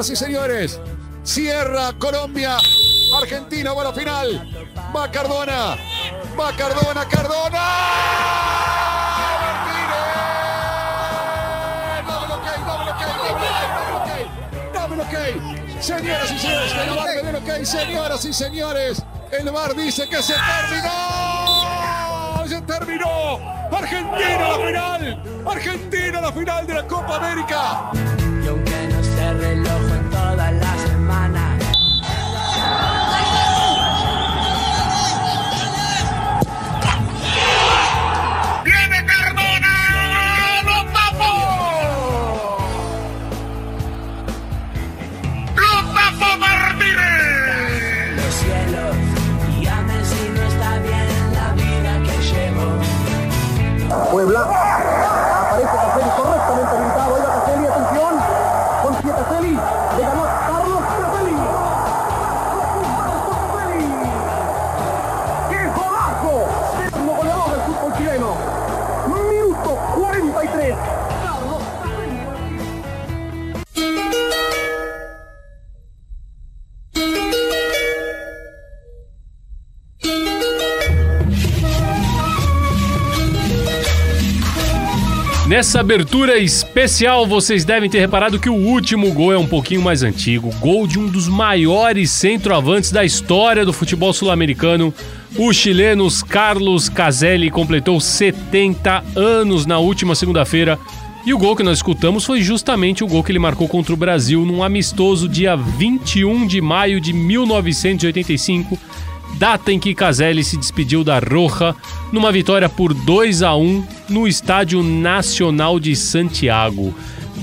Señoras y señores, cierra Colombia. Argentina va a la final. Va Cardona. Va Cardona, Cardona. Dame ok, Señoras y señores, el bar me ok, señoras y señores. El bar dice que se terminó. Se terminó. Argentina la final. Argentina la final de la Copa América. Puebla. Nessa abertura especial, vocês devem ter reparado que o último gol é um pouquinho mais antigo. Gol de um dos maiores centroavantes da história do futebol sul-americano. O chileno Carlos Caselli completou 70 anos na última segunda-feira. E o gol que nós escutamos foi justamente o gol que ele marcou contra o Brasil num amistoso dia 21 de maio de 1985 data em que Caselli se despediu da Roja numa vitória por 2 a 1 no Estádio Nacional de Santiago.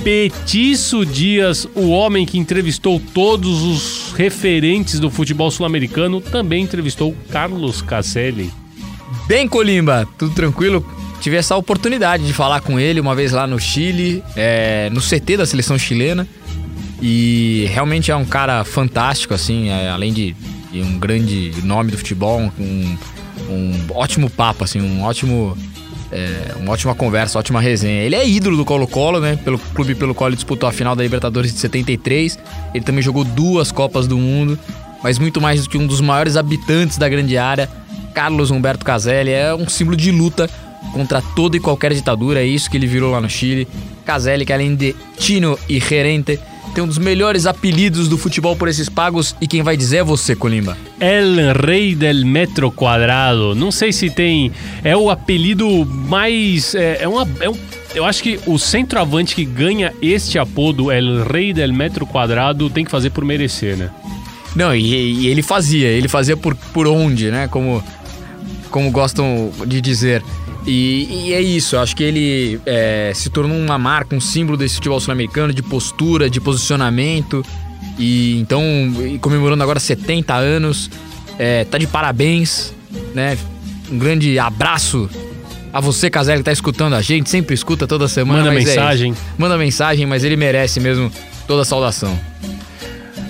Petiço Dias, o homem que entrevistou todos os referentes do futebol sul-americano, também entrevistou Carlos Caselli. Bem, Colimba, tudo tranquilo? Tive essa oportunidade de falar com ele uma vez lá no Chile, é, no CT da seleção chilena. E realmente é um cara fantástico, assim, é, além de, de um grande nome do futebol, um, um ótimo papo, assim, um ótimo. é, uma ótima conversa, ótima resenha. Ele é ídolo do Colo-Colo, né? Pelo clube pelo qual ele disputou a final da Libertadores de 73. Ele também jogou duas Copas do Mundo, mas muito mais do que um dos maiores habitantes da grande área. Carlos Humberto Caselli é um símbolo de luta contra toda e qualquer ditadura, é isso que ele virou lá no Chile. Caselli, que além de Tino e Gerente, tem um dos melhores apelidos do futebol por esses pagos, e quem vai dizer é você, Colimba. El Rei del Metro Quadrado. Não sei se tem. É o apelido mais. É, é uma. É um, eu acho que o centroavante que ganha este apodo, El Rei del Metro Quadrado, tem que fazer por merecer, né? Não, e, e ele fazia, ele fazia por, por onde, né? Como, como gostam de dizer. E, e é isso, eu acho que ele é, se tornou uma marca, um símbolo desse futebol sul-americano, de postura, de posicionamento. E então, comemorando agora 70 anos, é, tá de parabéns, né? Um grande abraço a você, Caselli, que tá escutando a gente, sempre escuta toda semana. Manda é mensagem. isso. Manda mensagem, mas ele merece mesmo toda a saudação.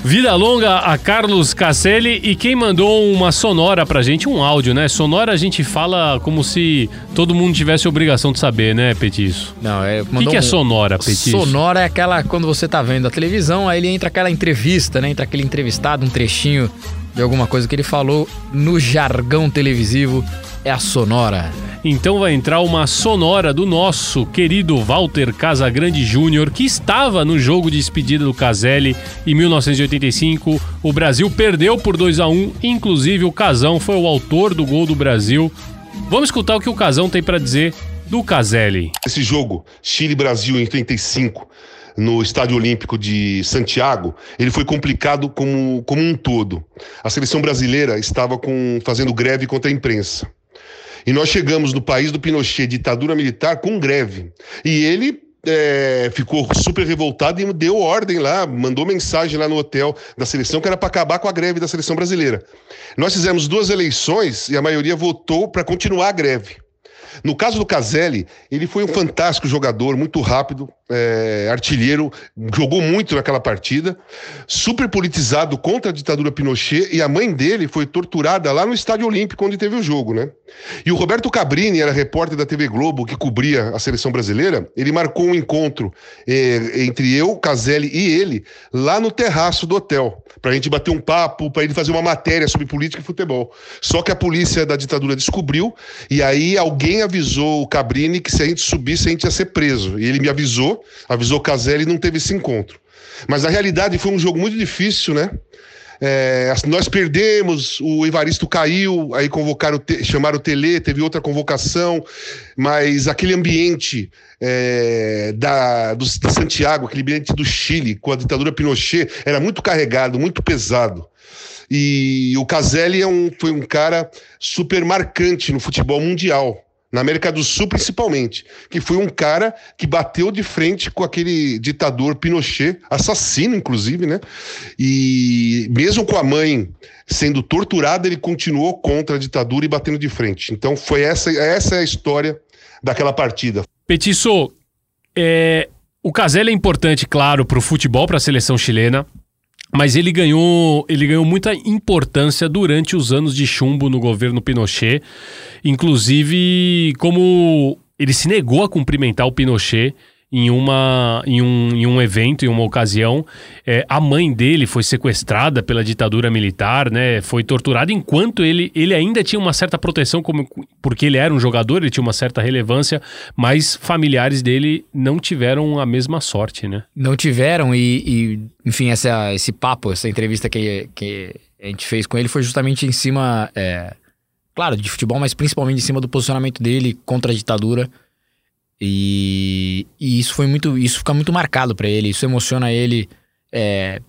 Vida longa a Carlos Caselli e quem mandou uma sonora pra gente, um áudio, né? Sonora a gente fala como se todo mundo tivesse obrigação de saber, né, Petiço? Não, é. O que, que é um- sonora, Petiço? Sonora é aquela quando você tá vendo a televisão, aí ele entra aquela entrevista, né? Entra aquele entrevistado, um trechinho de alguma coisa que ele falou no jargão televisivo. É a sonora. Então vai entrar uma sonora do nosso querido Walter Casagrande Júnior, que estava no jogo de despedida do Caselli em 1985. O Brasil perdeu por 2 a 1 inclusive o Casão foi o autor do gol do Brasil. Vamos escutar o que o Casão tem pra dizer do Caselli. Esse jogo, Chile-Brasil em 85, no Estádio Olímpico de Santiago, ele foi complicado como, como um todo. A seleção brasileira estava com, fazendo greve contra a imprensa. E nós chegamos no país do Pinochet, ditadura militar, com greve. E ele é, ficou super revoltado e deu ordem lá, mandou mensagem lá no hotel da seleção que era para acabar com a greve da seleção brasileira. Nós fizemos duas eleições e a maioria votou para continuar a greve. No caso do Caselli, ele foi um fantástico jogador, muito rápido, é, artilheiro, jogou muito naquela partida, super politizado contra a ditadura Pinochet, e a mãe dele foi torturada lá no Estádio Olímpico, onde teve o jogo, né? E o Roberto Cabrini, era repórter da TV Globo, que cobria a seleção brasileira, ele marcou um encontro é, entre eu, Caselli e ele, lá no terraço do hotel, pra gente bater um papo, pra ele fazer uma matéria sobre política e futebol. Só que a polícia da ditadura descobriu, e aí alguém avisou o Cabrini que se a gente subisse, a gente ia ser preso. E ele me avisou, avisou Caselli e não teve esse encontro. Mas na realidade foi um jogo muito difícil, né? É, nós perdemos, o Evaristo caiu, aí convocaram, chamaram o Tele, teve outra convocação, mas aquele ambiente é, da, do, de Santiago, aquele ambiente do Chile, com a ditadura Pinochet, era muito carregado, muito pesado. E o Caselli é um, foi um cara super marcante no futebol mundial na América do Sul principalmente, que foi um cara que bateu de frente com aquele ditador Pinochet, assassino inclusive, né? E mesmo com a mãe sendo torturada, ele continuou contra a ditadura e batendo de frente. Então foi essa essa é a história daquela partida. Petiço, é, o Caselli é importante, claro, para o futebol, para a seleção chilena. Mas ele ganhou, ele ganhou muita importância durante os anos de chumbo no governo Pinochet. Inclusive, como ele se negou a cumprimentar o Pinochet em, uma, em, um, em um evento, em uma ocasião. É, a mãe dele foi sequestrada pela ditadura militar, né? Foi torturada enquanto ele, ele ainda tinha uma certa proteção, como, porque ele era um jogador, ele tinha uma certa relevância, mas familiares dele não tiveram a mesma sorte, né? Não tiveram, e, e enfim, essa, esse papo, essa entrevista que, que a gente fez com ele foi justamente em cima, é, claro, de futebol, mas principalmente em cima do posicionamento dele contra a ditadura. E, e isso foi muito. Isso fica muito marcado para ele, isso emociona ele. É,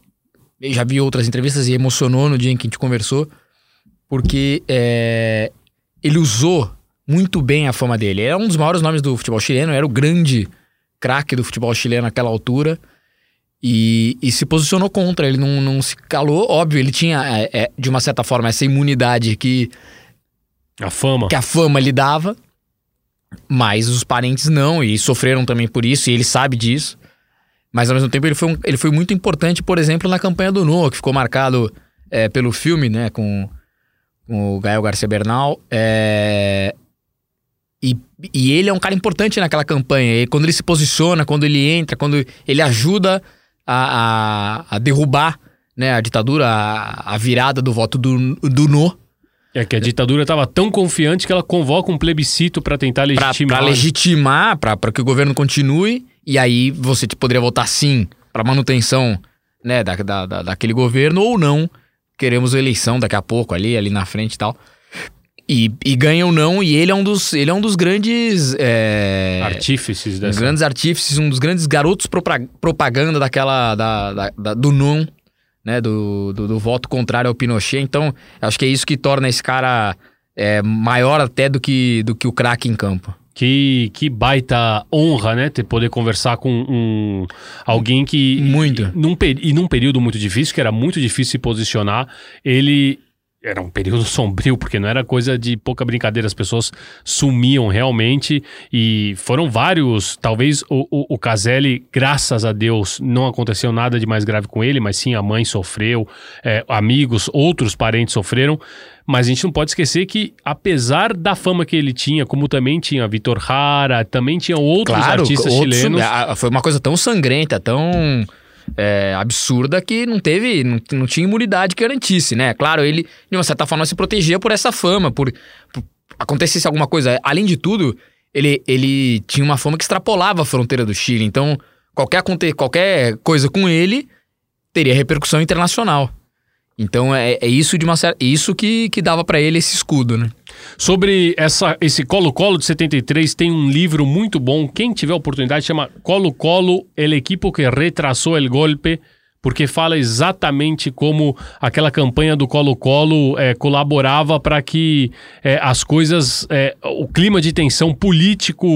eu já vi outras entrevistas e emocionou no dia em que a gente conversou, porque é, ele usou muito bem a fama dele. Era um dos maiores nomes do futebol chileno, era o grande craque do futebol chileno naquela altura. E, e, se posicionou contra, ele não, não se calou. Óbvio, ele tinha, é, é, de uma certa forma, essa imunidade que. A fama. Que a fama lhe dava. Mas os parentes não, e sofreram também por isso, e ele sabe disso. Mas ao mesmo tempo ele foi, um, ele foi muito importante, por exemplo, na campanha do Noah, que ficou marcado é, pelo filme, né, com, com o Gael Garcia Bernal. É, e, e ele é um cara importante naquela campanha. E quando ele se posiciona, quando ele entra, quando ele ajuda a, a, a derrubar né, a ditadura, a, a virada do voto do, do No é que a ditadura estava tão confiante que ela convoca um plebiscito para tentar legitimar. Para legitimar, para que o governo continue, e aí você poderia votar sim para manutenção né, da, da, da, daquele governo, ou não. Queremos eleição daqui a pouco, ali, ali na frente e tal. E, e ganha ou não, e ele é um dos, ele é um dos grandes. É, artífices dessa. Um grandes artífices, um dos grandes garotos propaganda daquela. Da, da, da do não né, do, do, do, voto contrário ao Pinochet. Então, acho que é isso que torna esse cara é, maior até do que, do que o craque em campo. Que, que baita honra, né? Ter poder conversar com um, alguém que. Muito. Num, e num período muito difícil, que era muito difícil se posicionar, ele era um período sombrio, porque não era coisa de pouca brincadeira, as pessoas sumiam realmente e foram vários. Talvez o, o, o Caselli, graças a Deus, não aconteceu nada de mais grave com ele, mas sim a mãe sofreu, é, amigos, outros parentes sofreram. Mas a gente não pode esquecer que, apesar da fama que ele tinha, como também tinha Vitor Hara, também tinha outros claro, artistas outros, chilenos. Foi uma coisa tão sangrenta, tão é, absurda que não teve, não, não tinha imunidade que garantisse, né? Claro, ele, de uma certa forma, se protegia por essa fama, por, por acontecesse alguma coisa. Além de tudo, ele, ele tinha uma fama que extrapolava a fronteira do Chile. Então, qualquer, qualquer coisa com ele teria repercussão internacional. Então é, é isso de uma certa, isso que, que dava para ele esse escudo, né? Sobre essa, esse Colo-Colo de 73, tem um livro muito bom. Quem tiver oportunidade, chama Colo-Colo, el equipo que retrasou el golpe, porque fala exatamente como aquela campanha do Colo-Colo é, colaborava para que é, as coisas, é, o clima de tensão político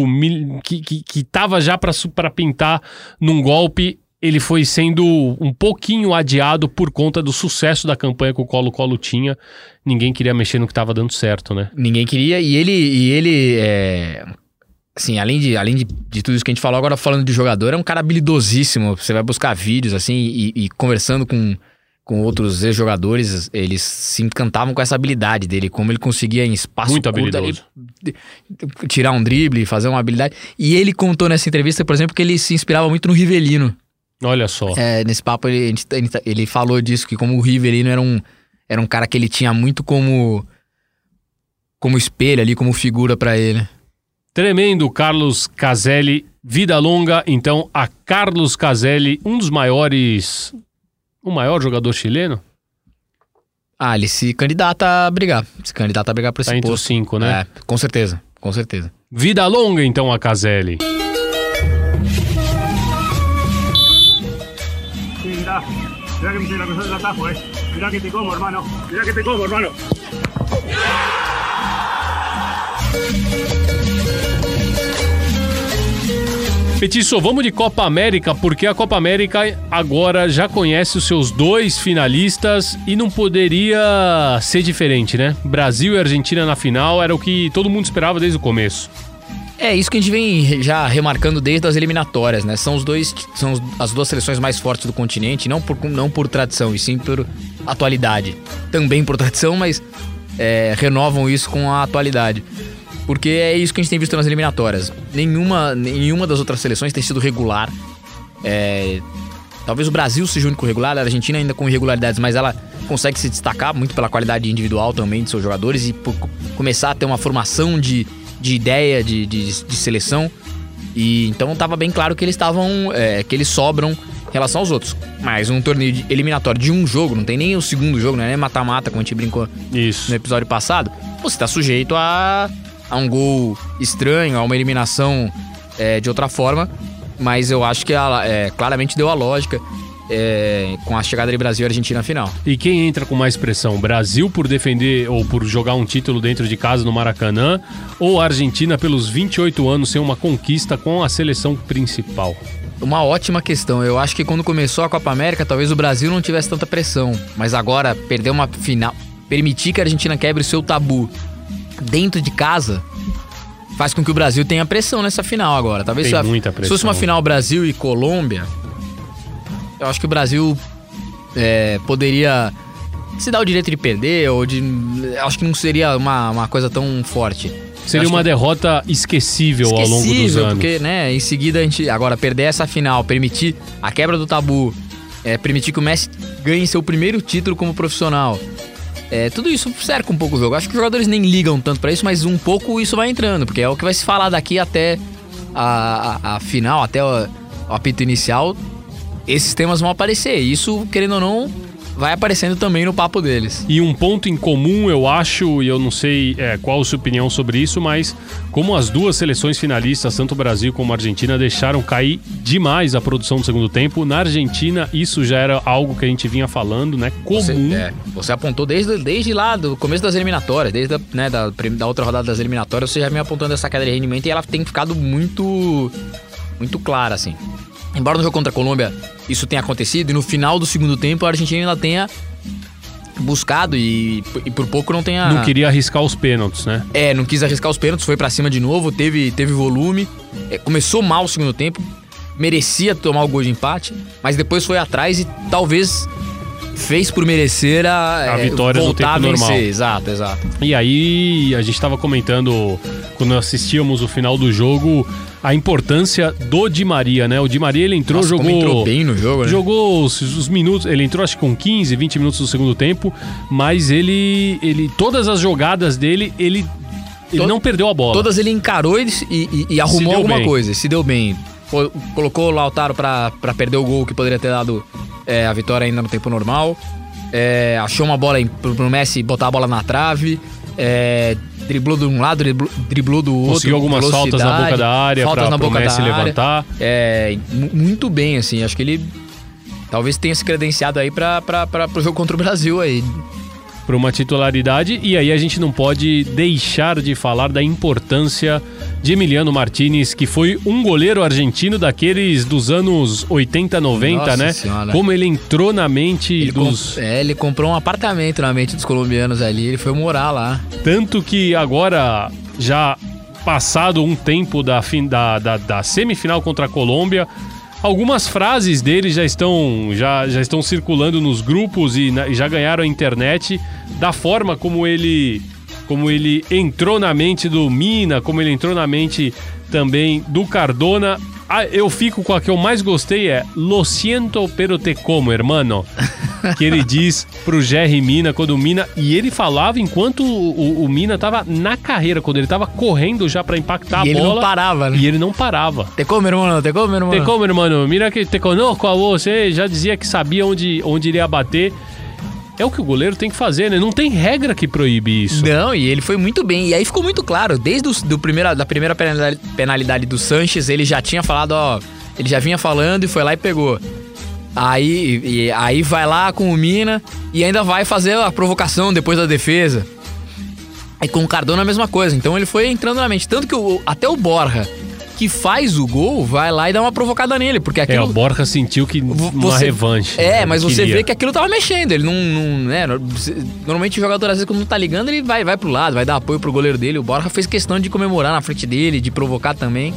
que estava já para pintar num golpe, ele foi sendo um pouquinho adiado por conta do sucesso da campanha que o Colo-Colo tinha. Ninguém queria mexer no que estava dando certo, né? Ninguém queria, e ele, e ele é... assim, além de, além de, de tudo isso que a gente falou, agora falando de jogador, é um cara habilidosíssimo. Você vai buscar vídeos, assim, e, e conversando com, com outros ex-jogadores, eles se encantavam com essa habilidade dele, como ele conseguia em espaço Muito curto ali, tirar um drible, fazer uma habilidade. E ele contou nessa entrevista, por exemplo, que ele se inspirava muito no Rivelino. Olha só. É, nesse papo ele, ele, falou disso, que como o Rivelino era um, era um cara que ele tinha muito como como espelho ali, como figura pra ele. Tremendo Carlos Caselli, vida longa, então, a Carlos Caselli, um dos maiores. O maior jogador chileno? Ah, ele se candidata a brigar. Se candidata a brigar pra esse Tá entre os posto. cinco, né? É, com certeza, com certeza. Vida longa, então, a Caselli. Mira que me la del atajo, eh. Mira que te como, hermano. Mira que te como, hermano. Petiço, vamos de Copa América, porque a Copa América agora já conhece os seus dois finalistas e não poderia ser diferente, né? Brasil e Argentina na final era o que todo mundo esperava desde o começo. É isso que a gente vem já remarcando desde as eliminatórias, né? São os dois, são as duas seleções mais fortes do continente, não por, não por tradição, e sim por atualidade. Também por tradição, mas é, renovam isso com a atualidade. Porque é isso que a gente tem visto nas eliminatórias. Nenhuma, nenhuma das outras seleções tem sido regular. É, talvez o Brasil seja o único regular, a Argentina ainda com irregularidades, mas ela consegue se destacar muito pela qualidade individual também de seus jogadores e por co- começar a ter uma formação de, de ideia de, de, de seleção. E então tava bem claro que eles estavam. é, que eles sobram em relação aos outros. Mas um torneio de- eliminatório de um jogo, não tem nem o segundo jogo, é nem mata-mata, como a gente brincou Isso. no episódio passado, você tá sujeito a, a um gol estranho, a uma eliminação é, de outra forma. Mas eu acho que ela é, claramente deu a lógica é, com a chegada de Brasil e Argentina na final. E quem entra com mais pressão? Brasil por defender ou por jogar um título dentro de casa no Maracanã? Ou Argentina pelos 28 anos sem uma conquista com a seleção principal? Uma ótima questão. Eu acho que quando começou a Copa América, talvez o Brasil não tivesse tanta pressão. Mas agora, perder uma final. Permitir que a Argentina quebre o seu tabu dentro de casa faz com que o Brasil tenha pressão nessa final agora. Talvez Tem se, muita se fosse uma pressão. final Brasil e Colômbia, eu acho que o Brasil é, poderia se dar o direito de perder ou de. Acho que não seria uma, uma coisa tão forte. Seria uma que- derrota esquecível, ao longo dos Esquecível, anos. porque, né, em seguida a gente. Agora, perder essa final, permitir a quebra do tabu, é, permitir que o Messi ganhe seu primeiro título como profissional. É, tudo isso cerca um pouco o jogo. Acho que os jogadores nem ligam tanto pra isso, mas um pouco isso vai entrando, porque é o que vai se falar daqui até a, a- a final, até o, o apito inicial. Esses temas vão aparecer. Isso, querendo ou não, vai aparecendo também no papo deles. E um ponto em comum, eu acho, e eu não sei é, qual a sua opinião sobre isso, mas como as duas seleções finalistas, tanto o Brasil como a Argentina, deixaram cair demais a produção do segundo tempo, na Argentina isso já era algo que a gente vinha falando, né? Comum. Você, é, você apontou desde, desde lá, do começo das eliminatórias, desde a, né, da, da outra rodada das eliminatórias, você já me apontando essa queda de rendimento e ela tem ficado muito, muito clara, assim. Embora no jogo contra a Colômbia isso tenha acontecido, e no final do segundo tempo a Argentina ainda tenha buscado e, e por pouco não tenha... Não queria arriscar os pênaltis, né? É, não quis arriscar os pênaltis, foi pra cima de novo, teve, teve volume. É, começou mal o segundo tempo, merecia tomar o gol de empate, mas depois foi atrás e talvez fez por merecer a, A é, vitória no voltar tempo a vencer. normal. Exato, exato. E aí, a gente estava comentando, quando assistíamos o final do jogo, a importância do Di Maria, né? O Di Maria, ele entrou, Nossa, jogou... entrou bem no jogo, né? Jogou os, os minutos, ele entrou acho que com 15, 20 minutos do segundo tempo, mas ele, ele todas as jogadas dele, ele, ele não perdeu a bola. Todas ele encarou e, e- e arrumou alguma bem. coisa, se deu bem. Co- Colocou o Lautaro pra, pra perder o gol que poderia ter dado é, a vitória ainda no tempo normal. É, achou uma bola em- pro, pro Messi botar a bola na trave. É, driblou de um lado, driblou, driblou do outro. Conseguiu algumas faltas na boca da área faltas pra, na boca Messi da área. levantar. É, mu- muito bem, assim. Acho que ele talvez tenha se credenciado aí pra, pro jogo contra o Brasil aí. Para uma titularidade e aí a gente não pode deixar de falar da importância de Emiliano Martinez, que foi um goleiro argentino daqueles dos anos 80, 90, Nossa né? Senhora. Como ele entrou na mente Ele, dos é, ele comprou um apartamento na mente dos colombianos ali, ele foi morar lá. tanto que agora já passado um tempo da, fim, da, da, da semifinal contra a Colômbia. Algumas frases dele já estão, já, já estão circulando nos grupos e, na- já ganharam a internet da forma como ele, como ele entrou na mente do Mina, como ele entrou na mente também do Cardona. Ah, eu fico com a que eu mais gostei é Lo siento pero te como, hermano. que ele diz pro Jerry Mina quando o Mina. E ele falava enquanto o, o- o Mina tava na carreira, quando ele tava correndo já pra impactar E a ele não bola. parava, né? E ele não parava. Te como, irmão, te como, irmão. Te como, irmão? Mira que te conosco a você. Já dizia que sabia onde, onde iria bater. É o que o goleiro tem que fazer, né? Não tem regra que proíbe isso. Não, e ele foi muito bem. E aí ficou muito claro, desde o, do primeira, da primeira penalidade, penalidade do Sanches, ele já tinha falado, ó. Ele já vinha falando e foi lá e pegou. Aí, e- aí vai lá com o Mina e ainda vai fazer a provocação depois da defesa. E com o Cardona a mesma coisa. Então ele foi entrando na mente. Tanto que o- até o Borja, que faz o gol, vai lá e dá uma provocada nele. Porque É, aquilo. o Borja sentiu que Vo- uma você- revanche. É, né? mas você Queria. vê que aquilo tava mexendo. Ele não. não né, no- normalmente o jogador, às vezes, quando não tá ligando, ele vai, vai pro lado, vai dar apoio pro goleiro dele. O Borja fez questão de comemorar na frente dele, de provocar também.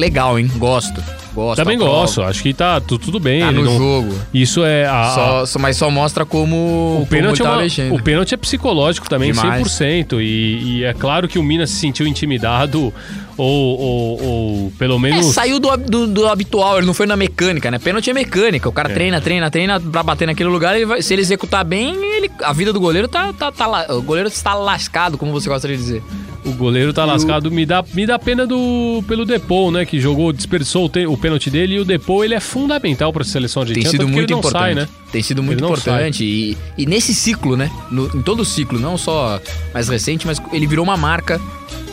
Legal, hein? Gosto. Gosto. Também gosto, acho que tá tu- tudo bem. Tá no não- jogo. Isso é a, Só, mas só mostra como. O pênalti, é uma- o pênalti é psicológico também, Demais. 100%. E, e é claro que o Minas se sentiu intimidado, ou, ou, ou pelo É, menos. saiu do, do, do habitual, ele não foi na mecânica, né? Pênalti é mecânica. O cara treina, treina, treina pra bater naquele lugar. Ele vai- se ele executar bem, ele, a vida do goleiro tá, tá, tá. O goleiro está lascado, como você gosta de dizer. O goleiro tá lascado. Me dá, me dá pena do, pelo Depou, né? Que jogou, desperdiçou o, te- o pênalti dele. E o Depou, ele é fundamental pra seleção Tem argentina. sido tanto que muito importante. sai, né? Tem sido muito importante. E, e nesse ciclo, né? No- em todo o ciclo, não só mais recente, mas ele virou uma marca.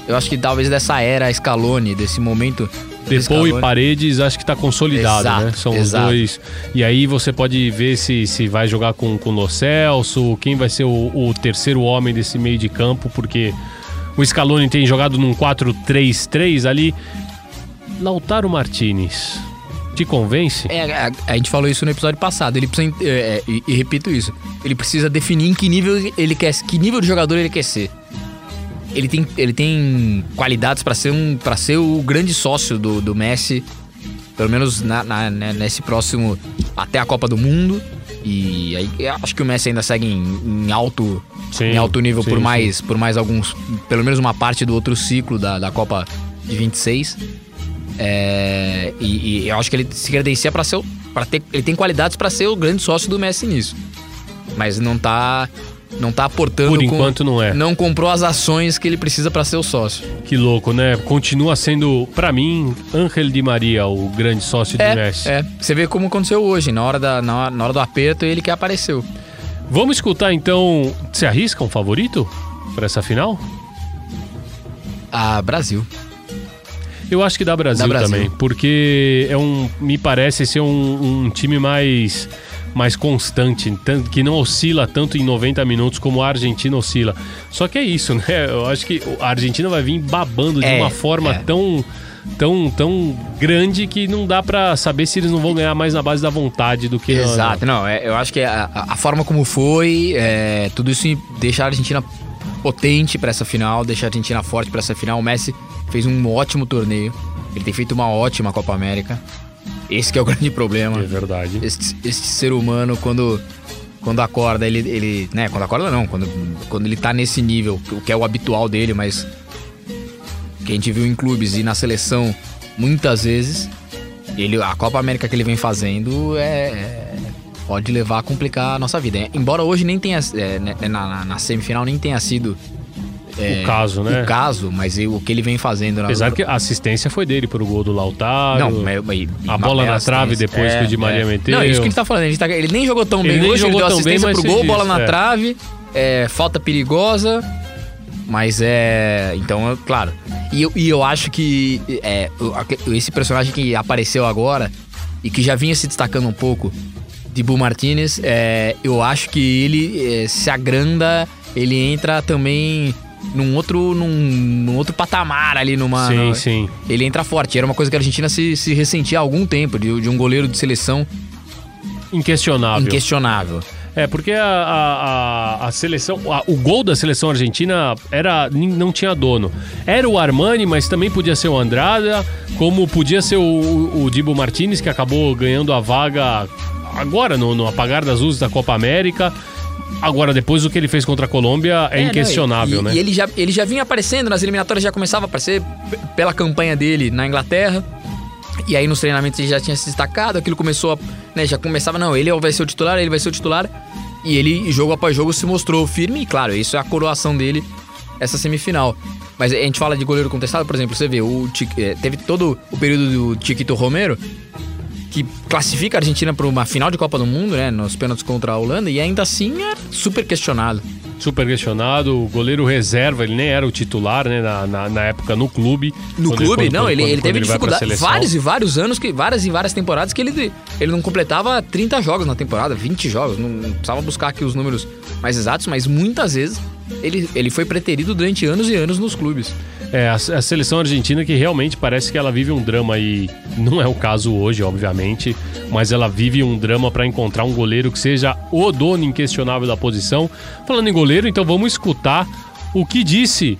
Eu acho que talvez dessa era Scaloni, desse momento. Depou e. Paredes, acho que tá consolidado, Exato, né? São exato. os dois. E aí você pode ver se, se vai jogar com, com o Lo Celso, quem vai ser o, o terceiro homem desse meio de campo, porque o Scaloni tem jogado num 4-3-3 ali. Lautaro Martinez, te convence? É, a, a gente falou isso no episódio passado. Ele precisa. é, é, e, e repito isso. Ele precisa definir em que nível ele quer. Que nível de jogador ele quer ser. Ele tem, ele tem qualidades pra ser um para ser o grande sócio do, do Messi, pelo menos na, na- né, nesse próximo até a Copa do Mundo. E aí acho que o Messi ainda segue em, em alto Sim, em alto nível sim, por sim. mais por mais alguns pelo menos uma parte do outro ciclo da, da Copa de 26. É, e, e eu acho que ele se credencia para ser pra ter ele tem qualidades pra ser o grande sócio do Messi nisso. Mas não tá não tá aportando Por com- enquanto não é. não comprou as ações que ele precisa pra ser o sócio. Que louco, né? Continua sendo, pra mim, Ángel Di Maria, o grande sócio do É, Messi. é. Você vê como aconteceu hoje, na hora, da, na, hora, na hora do aperto, ele que apareceu. Vamos escutar então. Você arrisca um favorito pra essa final? Ah, Brasil. Eu acho que dá Brasil, Dá Brasil. também, porque é um, me parece ser um, um time mais mais constante, que não oscila tanto em 90 minutos como a Argentina oscila. Só que é isso, né? Eu acho que a Argentina vai vir babando de É, uma forma é. tão tão tão grande que não dá pra saber se eles não vão ganhar mais na base da vontade do que na- Exato, não, é, eu acho que a, a- forma como foi, é, tudo isso deixa a Argentina potente pra essa final, deixa a Argentina forte pra essa final. O Messi fez um ótimo torneio, ele tem feito uma ótima Copa América. Esse que é o grande problema. É verdade. Este, este ser humano, quando, quando acorda, ele, ele. né, quando acorda não, quando, quando ele tá nesse nível, o que é o habitual dele, mas. Que a gente viu em clubes e na seleção muitas vezes. Ele, a Copa América que ele vem fazendo é. é- pode levar a complicar a nossa vida. Embora hoje nem tenha. é, né, na, na- na semifinal nem tenha sido. É, o caso, né? O caso, mas o que ele vem fazendo na Apesar que a assistência foi dele pro gol do Lautaro. não, mas, mas- A bola na trave depois que o Di Maria meteu. Não, isso que a gente tá falando. gente tá- ele nem jogou tão Ele bem nem hoje, jogou ele deu bem, assistência mas pro gol, diz, bola na é. trave, é, falta perigosa. Mas é. Então, é, claro. E eu, e eu acho que é, esse personagem que apareceu agora e que já vinha se destacando um pouco, de Bu Martinez, é, eu acho que ele é, se agranda, ele entra também num outro, num, num outro patamar ali numa. Sim, na- sim. ele entra forte. Era uma coisa que a Argentina se, se ressentia há algum tempo, de, de um goleiro de seleção Inquestionável. inquestionável. É, porque a, a, a- seleção. a- o gol da seleção argentina era não tinha dono. Era o Armani, mas também podia ser o Andrada, como podia ser o, o, o Dibo Martinez, que acabou ganhando a vaga agora, no, no apagar das luzes da Copa América. Agora, depois do que ele fez contra a Colômbia, é, É, não, inquestionável, e, né? E ele já, ele já vinha aparecendo nas eliminatórias, já começava a aparecer pela campanha dele na Inglaterra. E aí nos treinamentos ele já tinha se destacado, aquilo começou a. Né, já começava, não, ele vai ser o titular, ele vai ser o titular. E ele, jogo após jogo, se mostrou firme, e claro, isso é a coroação dele, essa semifinal. Mas a gente fala de goleiro contestado, por exemplo, você vê, o eh, teve todo o período do Chiquito Romero, que classifica a Argentina para uma final de Copa do Mundo, né? Nos pênaltis contra a Holanda, e ainda assim é super questionado. Super questionado, o goleiro reserva, ele nem era o titular, né, na, na, na época no clube. No clube, quando- não, quando- ele, quando- ele teve pra dificuldade. Vários e vários anos, que, várias e várias temporadas que ele, ele não completava 30 jogos na temporada, 20 jogos. Não, não precisava buscar aqui os números mais exatos, mas muitas vezes ele, ele foi preterido durante anos e anos nos clubes. É, a, a seleção argentina que realmente parece que ela vive um drama e não é o caso hoje, obviamente, mas ela vive um drama para encontrar um goleiro que seja o dono inquestionável da posição. Falando em goleiro, então vamos escutar o que disse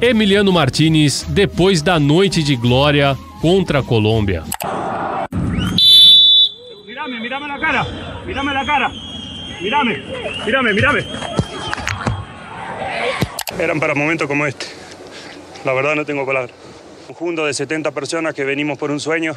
Emiliano Martinez depois da noite de glória contra a Colômbia. Mirame, mirame la cara. Mirame la cara. Mirame, mirame, mirame. Eran para momentos como este. La verdad no tengo palabras. Un conjunto de 70 personas que venimos por un sueño.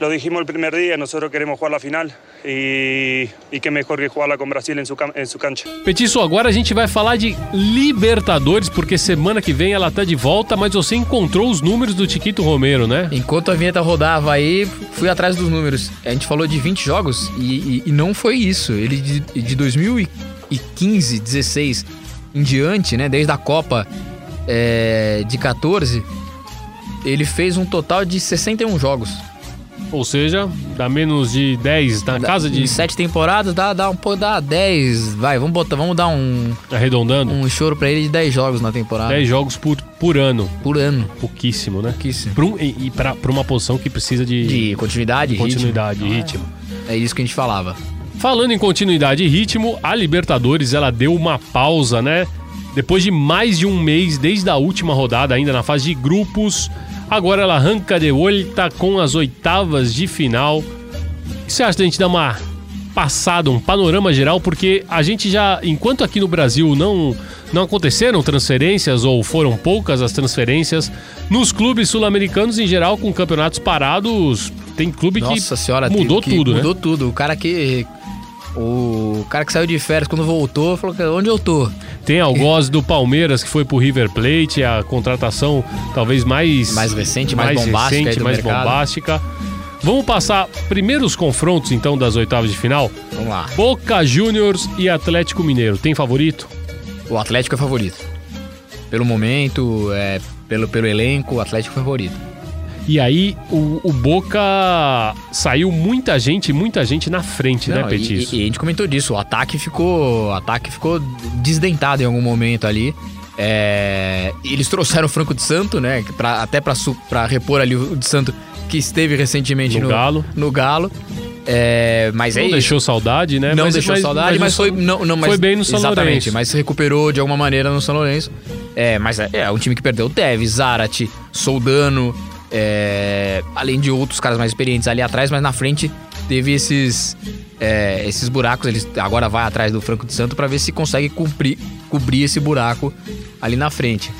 Lo dijimos el primer día, nosotros queremos jugar la final y, y qué mejor que jugarla con Brasil en su, cam- en su cancha. Petiço, agora a gente vai falar de Libertadores, porque semana que vem ela tá de volta, mas você encontrou os números do Chiquito Romero, né? Enquanto a vinheta rodava aí, fui atrás dos números. A gente falou de 20 jogos e, e- e não foi isso. Ele de, de 2015, 16 em diante, né? Desde a Copa é, de 14, ele fez um total de 61 jogos. Ou seja, dá menos de 10, na casa de. Em sete temporadas, dá, dá um pouco, dá 10. Vai, vamos botar, vamos dar um, Arredondando, um choro pra ele de 10 jogos na temporada. 10 jogos por, por ano. por ano. Pouquíssimo, né? Pouquíssimo. Pra um- e e pra, pra uma posição que precisa de, De continuidade, continuidade, ritmo. ritmo. É isso que a gente falava. Falando em continuidade e ritmo, a Libertadores ela deu uma pausa, né? Depois de mais de um mês, desde a última rodada, ainda na fase de grupos, agora ela arranca de volta com as oitavas de final. O que você acha da gente dar uma passada, um panorama geral? Porque a gente já, enquanto aqui no Brasil não, não aconteceram transferências ou foram poucas as transferências, nos clubes sul-americanos em geral, com campeonatos parados, tem clube Nossa que senhora, mudou que tudo, né? Mudou tudo. O cara que. O cara que saiu de férias quando voltou falou que onde eu tô? Tem algoz do Palmeiras que foi pro River Plate, a contratação talvez mais Mais recente, mais bombástica aí recente, mais mercado. bombástica. Vamos passar primeiro os confrontos então das oitavas de final. Vamos lá. Boca Juniors e Atlético Mineiro. Tem favorito? O Atlético é favorito. Pelo momento, é, pelo, pelo elenco, o Atlético é favorito. E aí o, o Boca saiu muita gente, muita gente na frente, né, Não, e, Petis? e- e a gente comentou disso, o ataque ficou. O ataque ficou desdentado em algum momento ali. É, eles trouxeram o Franco de Santo, né? Pra, até pra repor ali o de Santo que esteve recentemente No no, Galo. No Galo. É, mas Não é isso. deixou saudade, né? Não Mas- deixou saudade, mas, foi. Não, não, mas, foi bem no São Exatamente, Lourenço. mas se recuperou de alguma maneira no São Lourenço. É, mas é, é um time que perdeu o Tevez, Zarate, Soldano, é, além de outros caras mais experientes ali atrás, mas na frente teve esses, é, esses buracos. Eles agora vai atrás do Franco de Santo para ver se consegue cumprir, cobrir esse buraco ali na frente.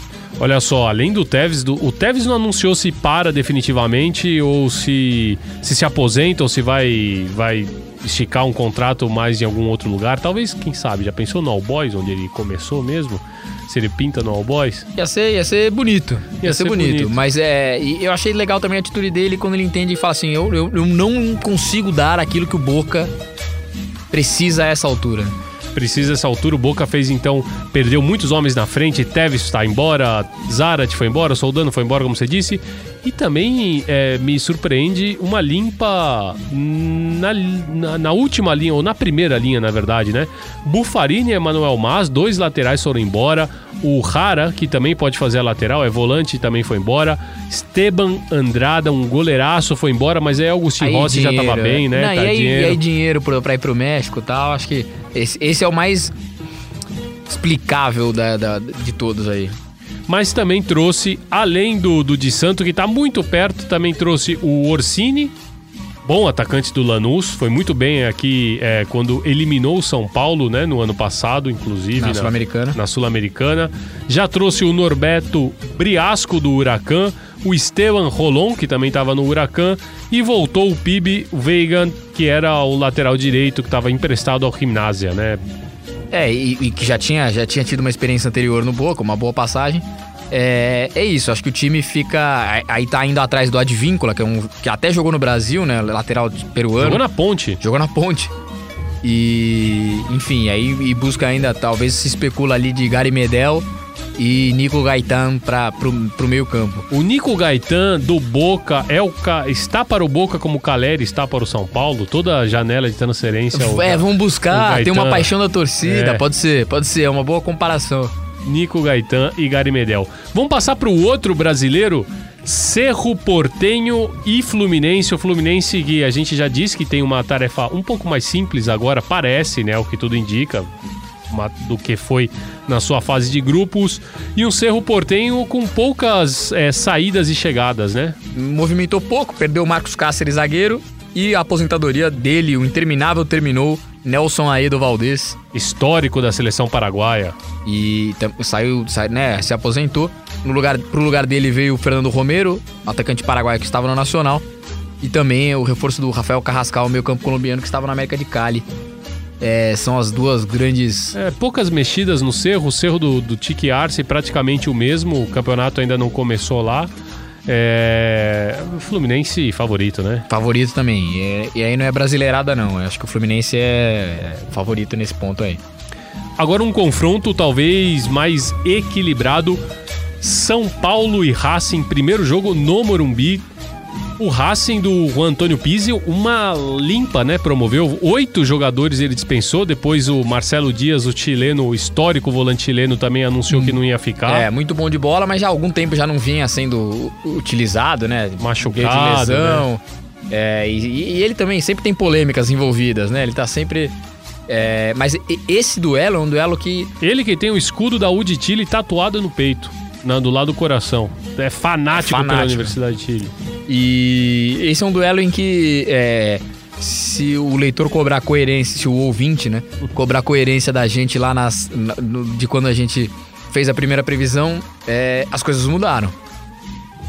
Olha só, além do Tevez, do- o Tevez não anunciou se para definitivamente ou se se, se aposenta ou se vai, vai esticar um contrato mais em algum outro lugar. Talvez, quem sabe, já pensou no All Boys, onde ele começou mesmo? Se ele pinta no All Boys? Ia ser, ia ser bonito. Ia, Ia ser, ser bonito. bonito. Mas é. eu achei legal também a atitude dele quando ele entende e fala assim: eu, eu, eu não consigo dar aquilo que o Boca precisa a essa altura. Precisa essa altura. O Boca fez então, perdeu muitos homens na frente. Tevez está embora, Zarat foi embora, Soldano foi embora, como você disse. E também é, me surpreende uma limpa na, na, na última linha, ou na primeira linha, na verdade, né? Bufarini e Emanuel Mas, dois laterais foram embora. O Rara, que também pode fazer a lateral, é volante, também foi embora. Esteban Andrada, um goleiraço, foi embora, mas aí Augustin Rossi já tava bem, né? Não, Tá e, aí, dinheiro. e aí dinheiro pro- pra ir pro México e tal, acho que esse, esse é o mais explicável da, da- de todos aí. Mas também trouxe, além do, do Di Santo, que tá muito perto, também trouxe o Orsini, bom atacante do Lanús, foi muito bem aqui é, quando eliminou o São Paulo, né, no ano passado, inclusive. Na Sul-Americana. Na Sul-Americana. Já trouxe o Norberto Briasco do Huracan, o Esteban Rolon, que também estava no Huracan, e voltou o Pibe Veigan, que era o lateral direito que estava emprestado ao Gimnasia, né? É, e, e que já tinha, já tinha tido uma experiência anterior no Boca, uma boa passagem. É, é isso, acho que o time fica. Aí tá indo atrás do Advíncula, que, é um, que até jogou no Brasil, né? Lateral peruano. Jogou na ponte. Jogou na ponte. E, enfim, aí e busca ainda, talvez se especula ali de Gary Medel e Nico Gaetan para pro, pro meio campo. O Nico Gaetan do Boca é o está para o Boca como o Caleri está para o São Paulo. Toda a janela de transferência. o É, Ga- vamos o buscar, tem uma paixão da torcida, É. pode ser, pode ser, é uma boa comparação. Nico Gaetan e Gary Medel. Vamos passar para o outro brasileiro, Cerro Portenho e Fluminense. O Fluminense que a gente já disse que tem uma tarefa um pouco mais simples agora, parece, né? O que tudo indica. Do que foi na sua fase de grupos. E um Cerro Portenho com poucas é, saídas e chegadas, né? Movimentou pouco, perdeu o Marcos Cáceres, zagueiro, e a aposentadoria dele, o interminável, terminou. Nelson Aedo Valdez. Histórico da seleção paraguaia. E saiu, sai- né, se aposentou. No lugar, pro lugar dele veio o Fernando Romero, atacante paraguaio que estava no Nacional. E também o reforço do Rafael Carrascal, meio campo colombiano, que estava na América de Cali. É, são as duas grandes. É, poucas mexidas no Cerro, o Cerro do, do Tique Arce praticamente o mesmo, o campeonato ainda não começou lá. É, o Fluminense favorito, né? Favoritos também. E, é- e aí não é brasileirada, não. Eu acho que o Fluminense é favorito nesse ponto aí. Agora um confronto talvez mais equilibrado. São Paulo e Racing, primeiro jogo no Morumbi. O Racing do Juan Antônio Pizzi, uma limpa, né? Promoveu oito jogadores, ele dispensou. Depois o Marcelo Dias, o chileno, o histórico volante chileno, também anunciou que não ia ficar. É, muito bom de bola, mas já há algum tempo já não vinha sendo utilizado, né? Machucado, de lesão. É, e, e ele também sempre tem polêmicas envolvidas, né? Ele tá sempre. é, mas esse duelo é um duelo que. Ele que tem o escudo da UD Chile tatuado no peito, do lado do coração. É fanático, É pela fanático. Universidade de Chile. E esse é um duelo em que. é, se o leitor cobrar coerência, se o ouvinte, né? Cobrar coerência da gente lá nas, na- de quando a gente fez a primeira previsão, é, as coisas mudaram.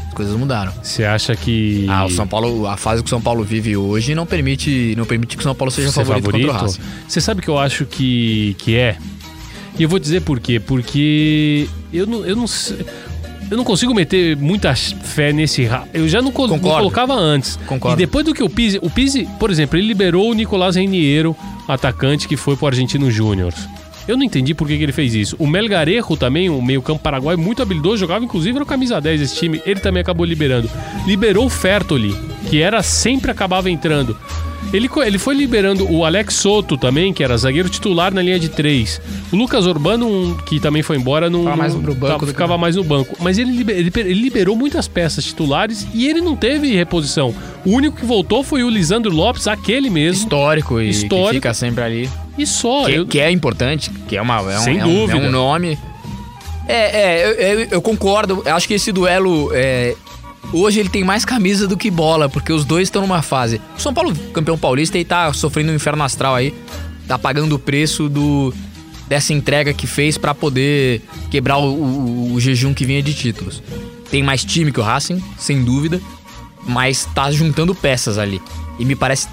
As coisas mudaram. Você acha que. Ah, o São Paulo, a fase que o São Paulo vive hoje não permite, não permite que o São Paulo seja ser favorito, contra o Racing. Você sabe que eu acho que, que é? E eu vou dizer por quê. Porque eu não, eu não sei- Eu não consigo meter muita fé nesse. Eu já não, col- não colocava antes. Concordo. E depois do que o Pizzi. O Pizzi, por exemplo, ele liberou o Nicolás Reiniero, atacante que foi pro Argentino Júnior. Eu não entendi por que, que ele fez isso. O Melgarejo também, o meio-campo paraguaio, muito habilidoso, jogava inclusive no camisa 10 esse time. Ele também acabou liberando. Liberou o Fertoli, que era sempre acabava entrando. Ele, ele foi liberando o Alex Soto também, que era zagueiro titular na linha de três. O Lucas Urbano, um, que também foi embora, não, Ficava mais no banco que- ficava mais no banco. Mas ele, ele, ele liberou muitas peças titulares e ele não teve reposição. O único que voltou foi o Lisandro Lopes, aquele mesmo. Histórico e Histórico. que fica sempre ali. E só. Que, eu- que é importante, que é, uma, é, um, Sem é, um, dúvida. é um nome. É, é, eu, eu- eu concordo. Acho que esse duelo. é, hoje ele tem mais camisa do que bola, porque os dois estão numa fase. O São Paulo, campeão paulista, e tá sofrendo um inferno astral aí. Tá pagando o preço do dessa entrega que fez pra poder quebrar o, o- o jejum que vinha de títulos. Tem mais time que o Racing, sem dúvida, mas tá juntando peças ali. E me parece,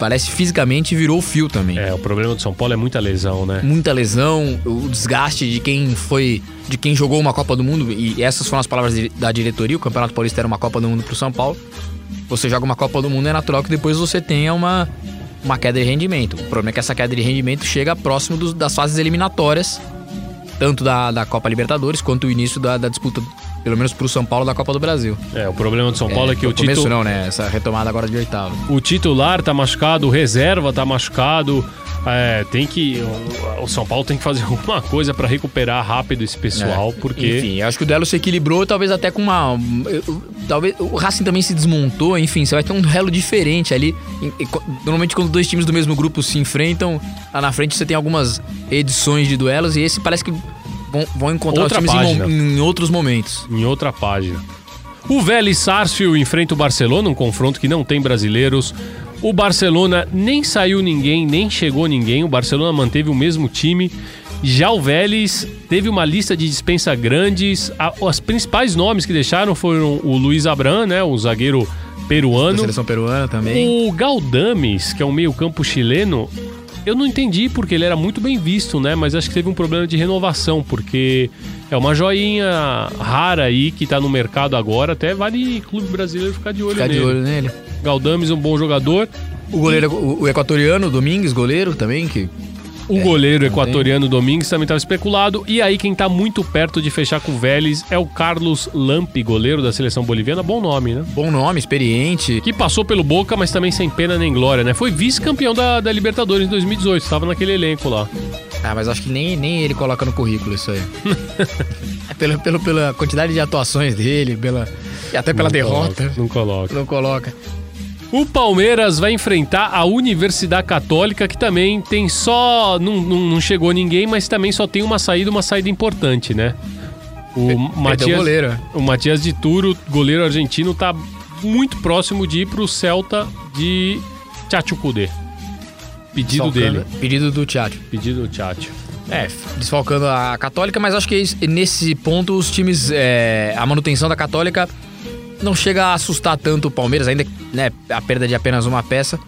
parece fisicamente virou o fio também É, o problema do São Paulo é muita lesão, né? muita lesão, o desgaste de quem foi, de quem jogou uma Copa do Mundo, e essas foram as palavras da diretoria, o Campeonato Paulista era uma Copa do Mundo pro São Paulo. Você joga uma Copa do Mundo, é natural que depois você tenha uma, uma queda de rendimento. O problema é que essa queda de rendimento chega próximo dos- das fases eliminatórias, tanto da, da Copa Libertadores quanto o início da, da disputa pelo menos pro São Paulo da Copa do Brasil. É, o problema do São Paulo é, que o, começo titu- não, né? Essa retomada agora de oitavo. o titular tá machucado, o reserva tá machucado. É, tem que. O, São Paulo tem que fazer alguma coisa pra recuperar rápido esse pessoal, porque. É. Enfim, eu acho que o duelo se equilibrou, talvez até com uma. Talvez o Racing também se desmontou, enfim, você vai ter um duelo diferente ali. Normalmente, quando dois times do mesmo grupo se enfrentam, lá na frente você tem algumas edições de duelos e esse parece que vão, vão encontrar Outra os times em, em outros momentos. em outra página. O Vélez Sarsfield enfrenta o Barcelona, um confronto que não tem brasileiros. O Barcelona nem saiu ninguém, nem chegou ninguém. O Barcelona manteve o mesmo time. Já o Vélez teve uma lista de dispensa grandes. Os principais nomes que deixaram foram o Luiz Abram, né, o zagueiro Da peruano. seleção peruana também. O Galdames, que é um meio-campo chileno, eu não entendi porque ele era muito bem visto, né? Mas acho que teve um problema de renovação, porque é uma joinha rara aí que tá no mercado agora. Até vale clube brasileiro ficar de olho Ficar nele. de olho nele. Galdames é um bom jogador. O goleiro, o, o equatoriano, Domingues, goleiro também, que O goleiro não tem. equatoriano Domingues também estava especulado. E aí, quem tá muito perto de fechar com o Vélez é o Carlos Lampe, goleiro da seleção boliviana. Bom nome, né? bom nome, experiente. Que passou pelo Boca, mas também sem pena nem glória, né? Foi vice-campeão da, da Libertadores em 2018, estava naquele elenco lá. Ah, mas acho que nem, nem ele coloca no currículo isso aí. É pelo, pelo, pela quantidade de atuações dele, pela, e até pela Não derrota. coloca, Não coloca. Não coloca. O Palmeiras vai enfrentar a Universidade Católica, que também tem só. Não, não, não chegou ninguém, mas também só tem uma saída, uma saída importante, né? O o Matias, goleiro. o Matias de Turo, goleiro argentino, tá muito próximo de ir pro Celta de Tchatchucudê. Pedido Desfalcando- dele. Pedido do Thiago. Pedido do Tchatcho. É, desfalcando a Católica, mas acho que es- nesse ponto os times. é, a manutenção da Católica não chega a assustar tanto o Palmeiras, ainda né, a perda de apenas uma peça.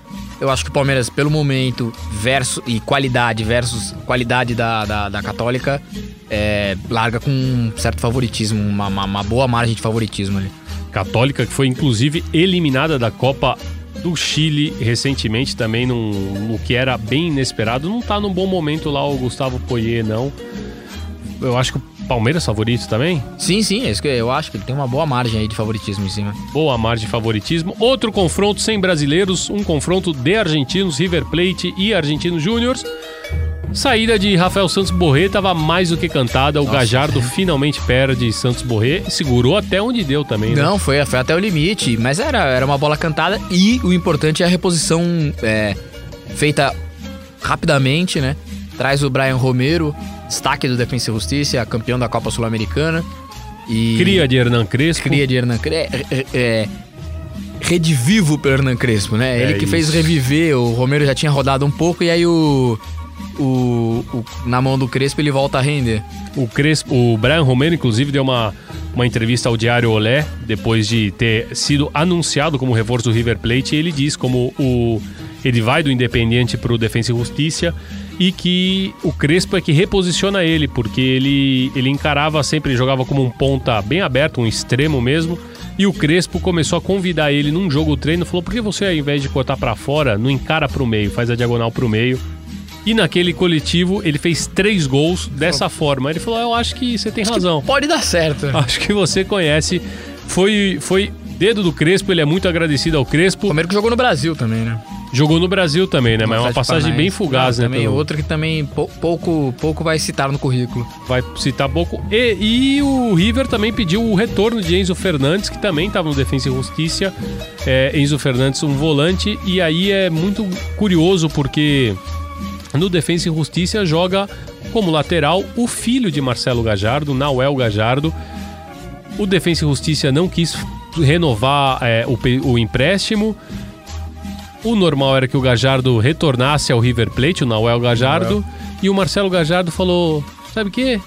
Eu acho que o Palmeiras, pelo momento, versus, e qualidade versus qualidade da, da, da Católica, é, larga com um certo favoritismo, uma, uma- uma boa margem de favoritismo ali. Católica, que foi inclusive eliminada da Copa do Chile recentemente, também num, no que era bem inesperado. Não tá num bom momento lá o Gustavo Poirier, não. Eu acho que o Palmeiras favorito também. Sim, sim, é isso que eu acho que ele tem uma boa margem aí de favoritismo em cima. Boa margem de favoritismo. Outro confronto sem brasileiros, um confronto de argentinos, River Plate e Argentinos Júniors. Saída de Rafael Santos Borré estava mais do que cantada. O Gajardo finalmente perde Santos Borré. Segurou até onde deu também, né? Não, foi, foi até o limite, mas era, era uma bola cantada e o importante é a reposição é, feita rapidamente, né? Traz o Brian Romero, destaque do Defensa e Justiça, campeão da Copa Sul-Americana. E Cria de Hernan Crespo. cria de Hernan Crespo. É, é, é, redivivo pelo Hernan Crespo, né? É Ele que fez isso. reviver, o Romero já tinha rodado um pouco e aí o, o, o- na mão do Crespo ele volta a render. O Crespo, o Brian Romero, inclusive, deu uma, uma entrevista ao Diário Olé, depois de ter sido anunciado como reforço do River Plate, e ele diz como o ele vai do Independiente para o Defensa e Justiça e que o Crespo é que reposiciona ele, porque ele, ele encarava sempre, jogava como um ponta bem aberto, um extremo mesmo, e o Crespo começou a convidar ele num jogo treino, falou, por que você ao invés de cortar para fora, não encara para o meio, faz a diagonal para o meio, e naquele coletivo ele fez três gols dessa forma. Ele falou: Eu acho que você tem razão. Pode dar certo. Acho que você conhece. Foi, foi dedo do Crespo, ele é muito agradecido ao Crespo. Romero que jogou no Brasil também, né? Jogou no Brasil também, né? Mas é uma passagem bem fugaz, né? Também pelo- outra que também pou- pouco, pouco vai citar no currículo. Vai citar pouco. E, e o River também pediu o retorno de Enzo Fernandes, que também estava no Defensa e Justiça. É, Enzo Fernandes, um volante. E aí é muito curioso porque no Defensa e Justiça joga como lateral o filho de Marcelo Gajardo, Nauel Gajardo. O Defensa e Justiça não quis renovar é, o, o empréstimo. O normal era que o Gajardo retornasse ao River Plate, o Nauel Gajardo. E o Marcelo Gajardo falou: Sabe o quê?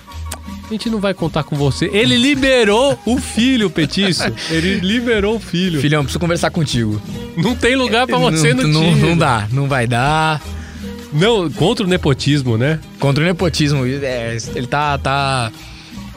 A gente não vai contar com você. Ele liberou o filho, Petiço. Ele liberou o filho. Filhão, preciso conversar contigo. Não tem lugar pra você não, no não, time. não dá, não vai dar. Não, contra o nepotismo, né? Contra o nepotismo, é, ele tá, tá.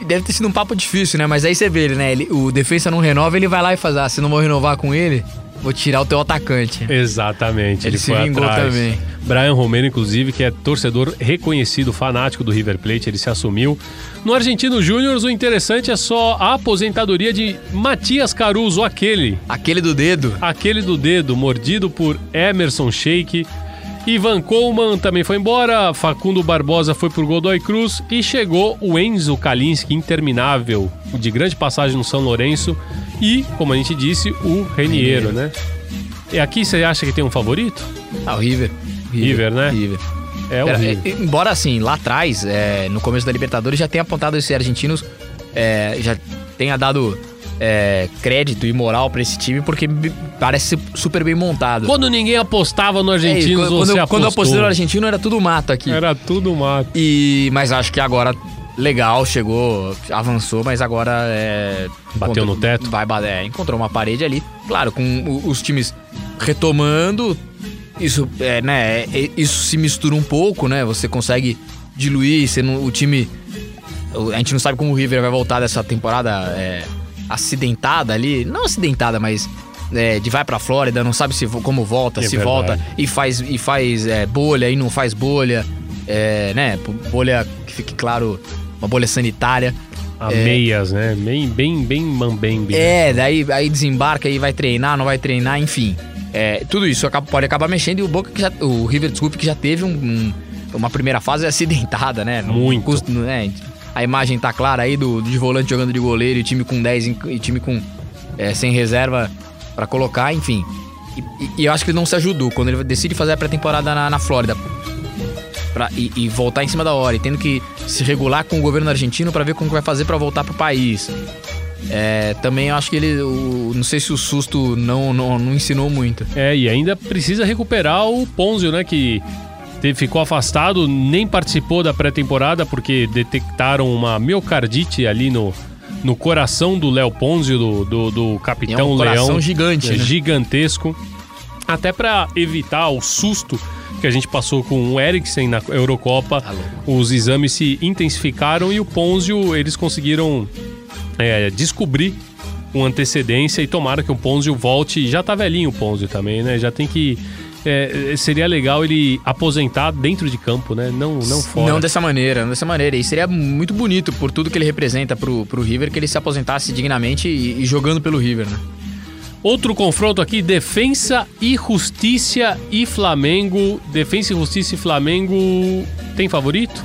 Deve ter sido um papo difícil, né? Mas aí você vê ele, né? Ele, o defensa não renova, ele vai lá e faz, ah, se não vou renovar com ele, vou tirar o teu atacante. Exatamente. Ele se vingou também. Brian Romero, inclusive, que é torcedor reconhecido, fanático do River Plate, ele se assumiu. No Argentino Júnior, o interessante é só a aposentadoria de Matias Caruso, aquele. Aquele do dedo. Aquele do dedo, mordido por Emerson Sheik. Ivan Coleman também foi embora, Facundo Barbosa foi por Godoy Cruz e chegou o Enzo Kalinski, interminável, de grande passagem no São Lourenço, e, como a gente disse, o Reniero, né? E aqui você acha que tem um favorito? Ah, o River. River, né? River. É o Pera, River. é, embora assim, lá atrás, é, no começo da Libertadores, já tenha apontado esses argentinos, é, já tenha dado é, crédito e moral pra esse time, porque parece ser super bem montado. Quando ninguém apostava no É isso, Argentinos, quando, você quando, quando eu apostou. apostei no argentino, era tudo mato aqui. Era tudo mato. E, mas acho que agora, legal, chegou, avançou, mas agora é. Bateu no teto? Vai, é, encontrou uma parede ali. Claro, com os times retomando, isso, é, né, é, isso se mistura um pouco, né? Você consegue diluir, você não- o time. A gente não sabe como o River vai voltar dessa temporada é, acidentada ali. Não acidentada, mas. é, de vai pra Flórida, não sabe se como volta, É se verdade. volta e faz, e faz é, bolha e não faz bolha, é, né? Bolha fique claro, uma bolha sanitária. A É. meias, né? Bem, bem, bem mambembe. né? É, daí aí desembarca e vai treinar, não vai treinar, enfim. É, tudo isso acaba- pode acabar mexendo e o Boca que já, o River, desculpe, que já teve um- um- uma primeira fase acidentada, né? Muito. custa- né? A imagem tá clara aí do, de volante jogando de goleiro e time com 10 em- e time com é, sem reserva pra colocar, enfim. E, e- e eu acho que ele não se ajudou quando ele decide fazer a pré-temporada na, na Flórida. Pra, e, e voltar em cima da hora, e tendo que se regular com o governo argentino pra ver como que vai fazer pra voltar pro país. É, também acho que ele. o- não sei se o susto não, não, não ensinou muito. É, e ainda precisa recuperar o Ponzio, né? Que ficou afastado, nem participou da pré-temporada porque detectaram uma miocardite ali no, no coração do Léo Ponzio, do, do, do E é capitão um coração Leão. gigante, É né? gigantesco. Até pra evitar o susto que a gente passou com o Eriksen na Eurocopa, Tá louco. os exames se intensificaram e o Ponzio, eles conseguiram é, descobrir com antecedência e tomara que o Ponzio volte. Já tá velhinho o Ponzio também, né? Já tem que. é, seria legal ele aposentar dentro de campo, né? Não, não fora. Não dessa maneira, não dessa maneira. E seria muito bonito por tudo que ele representa pro, pro River, que ele se aposentasse dignamente e, e jogando pelo River, né? Outro confronto aqui: Defensa e Justiça e Flamengo. Defensa e Justiça e Flamengo. Tem favorito?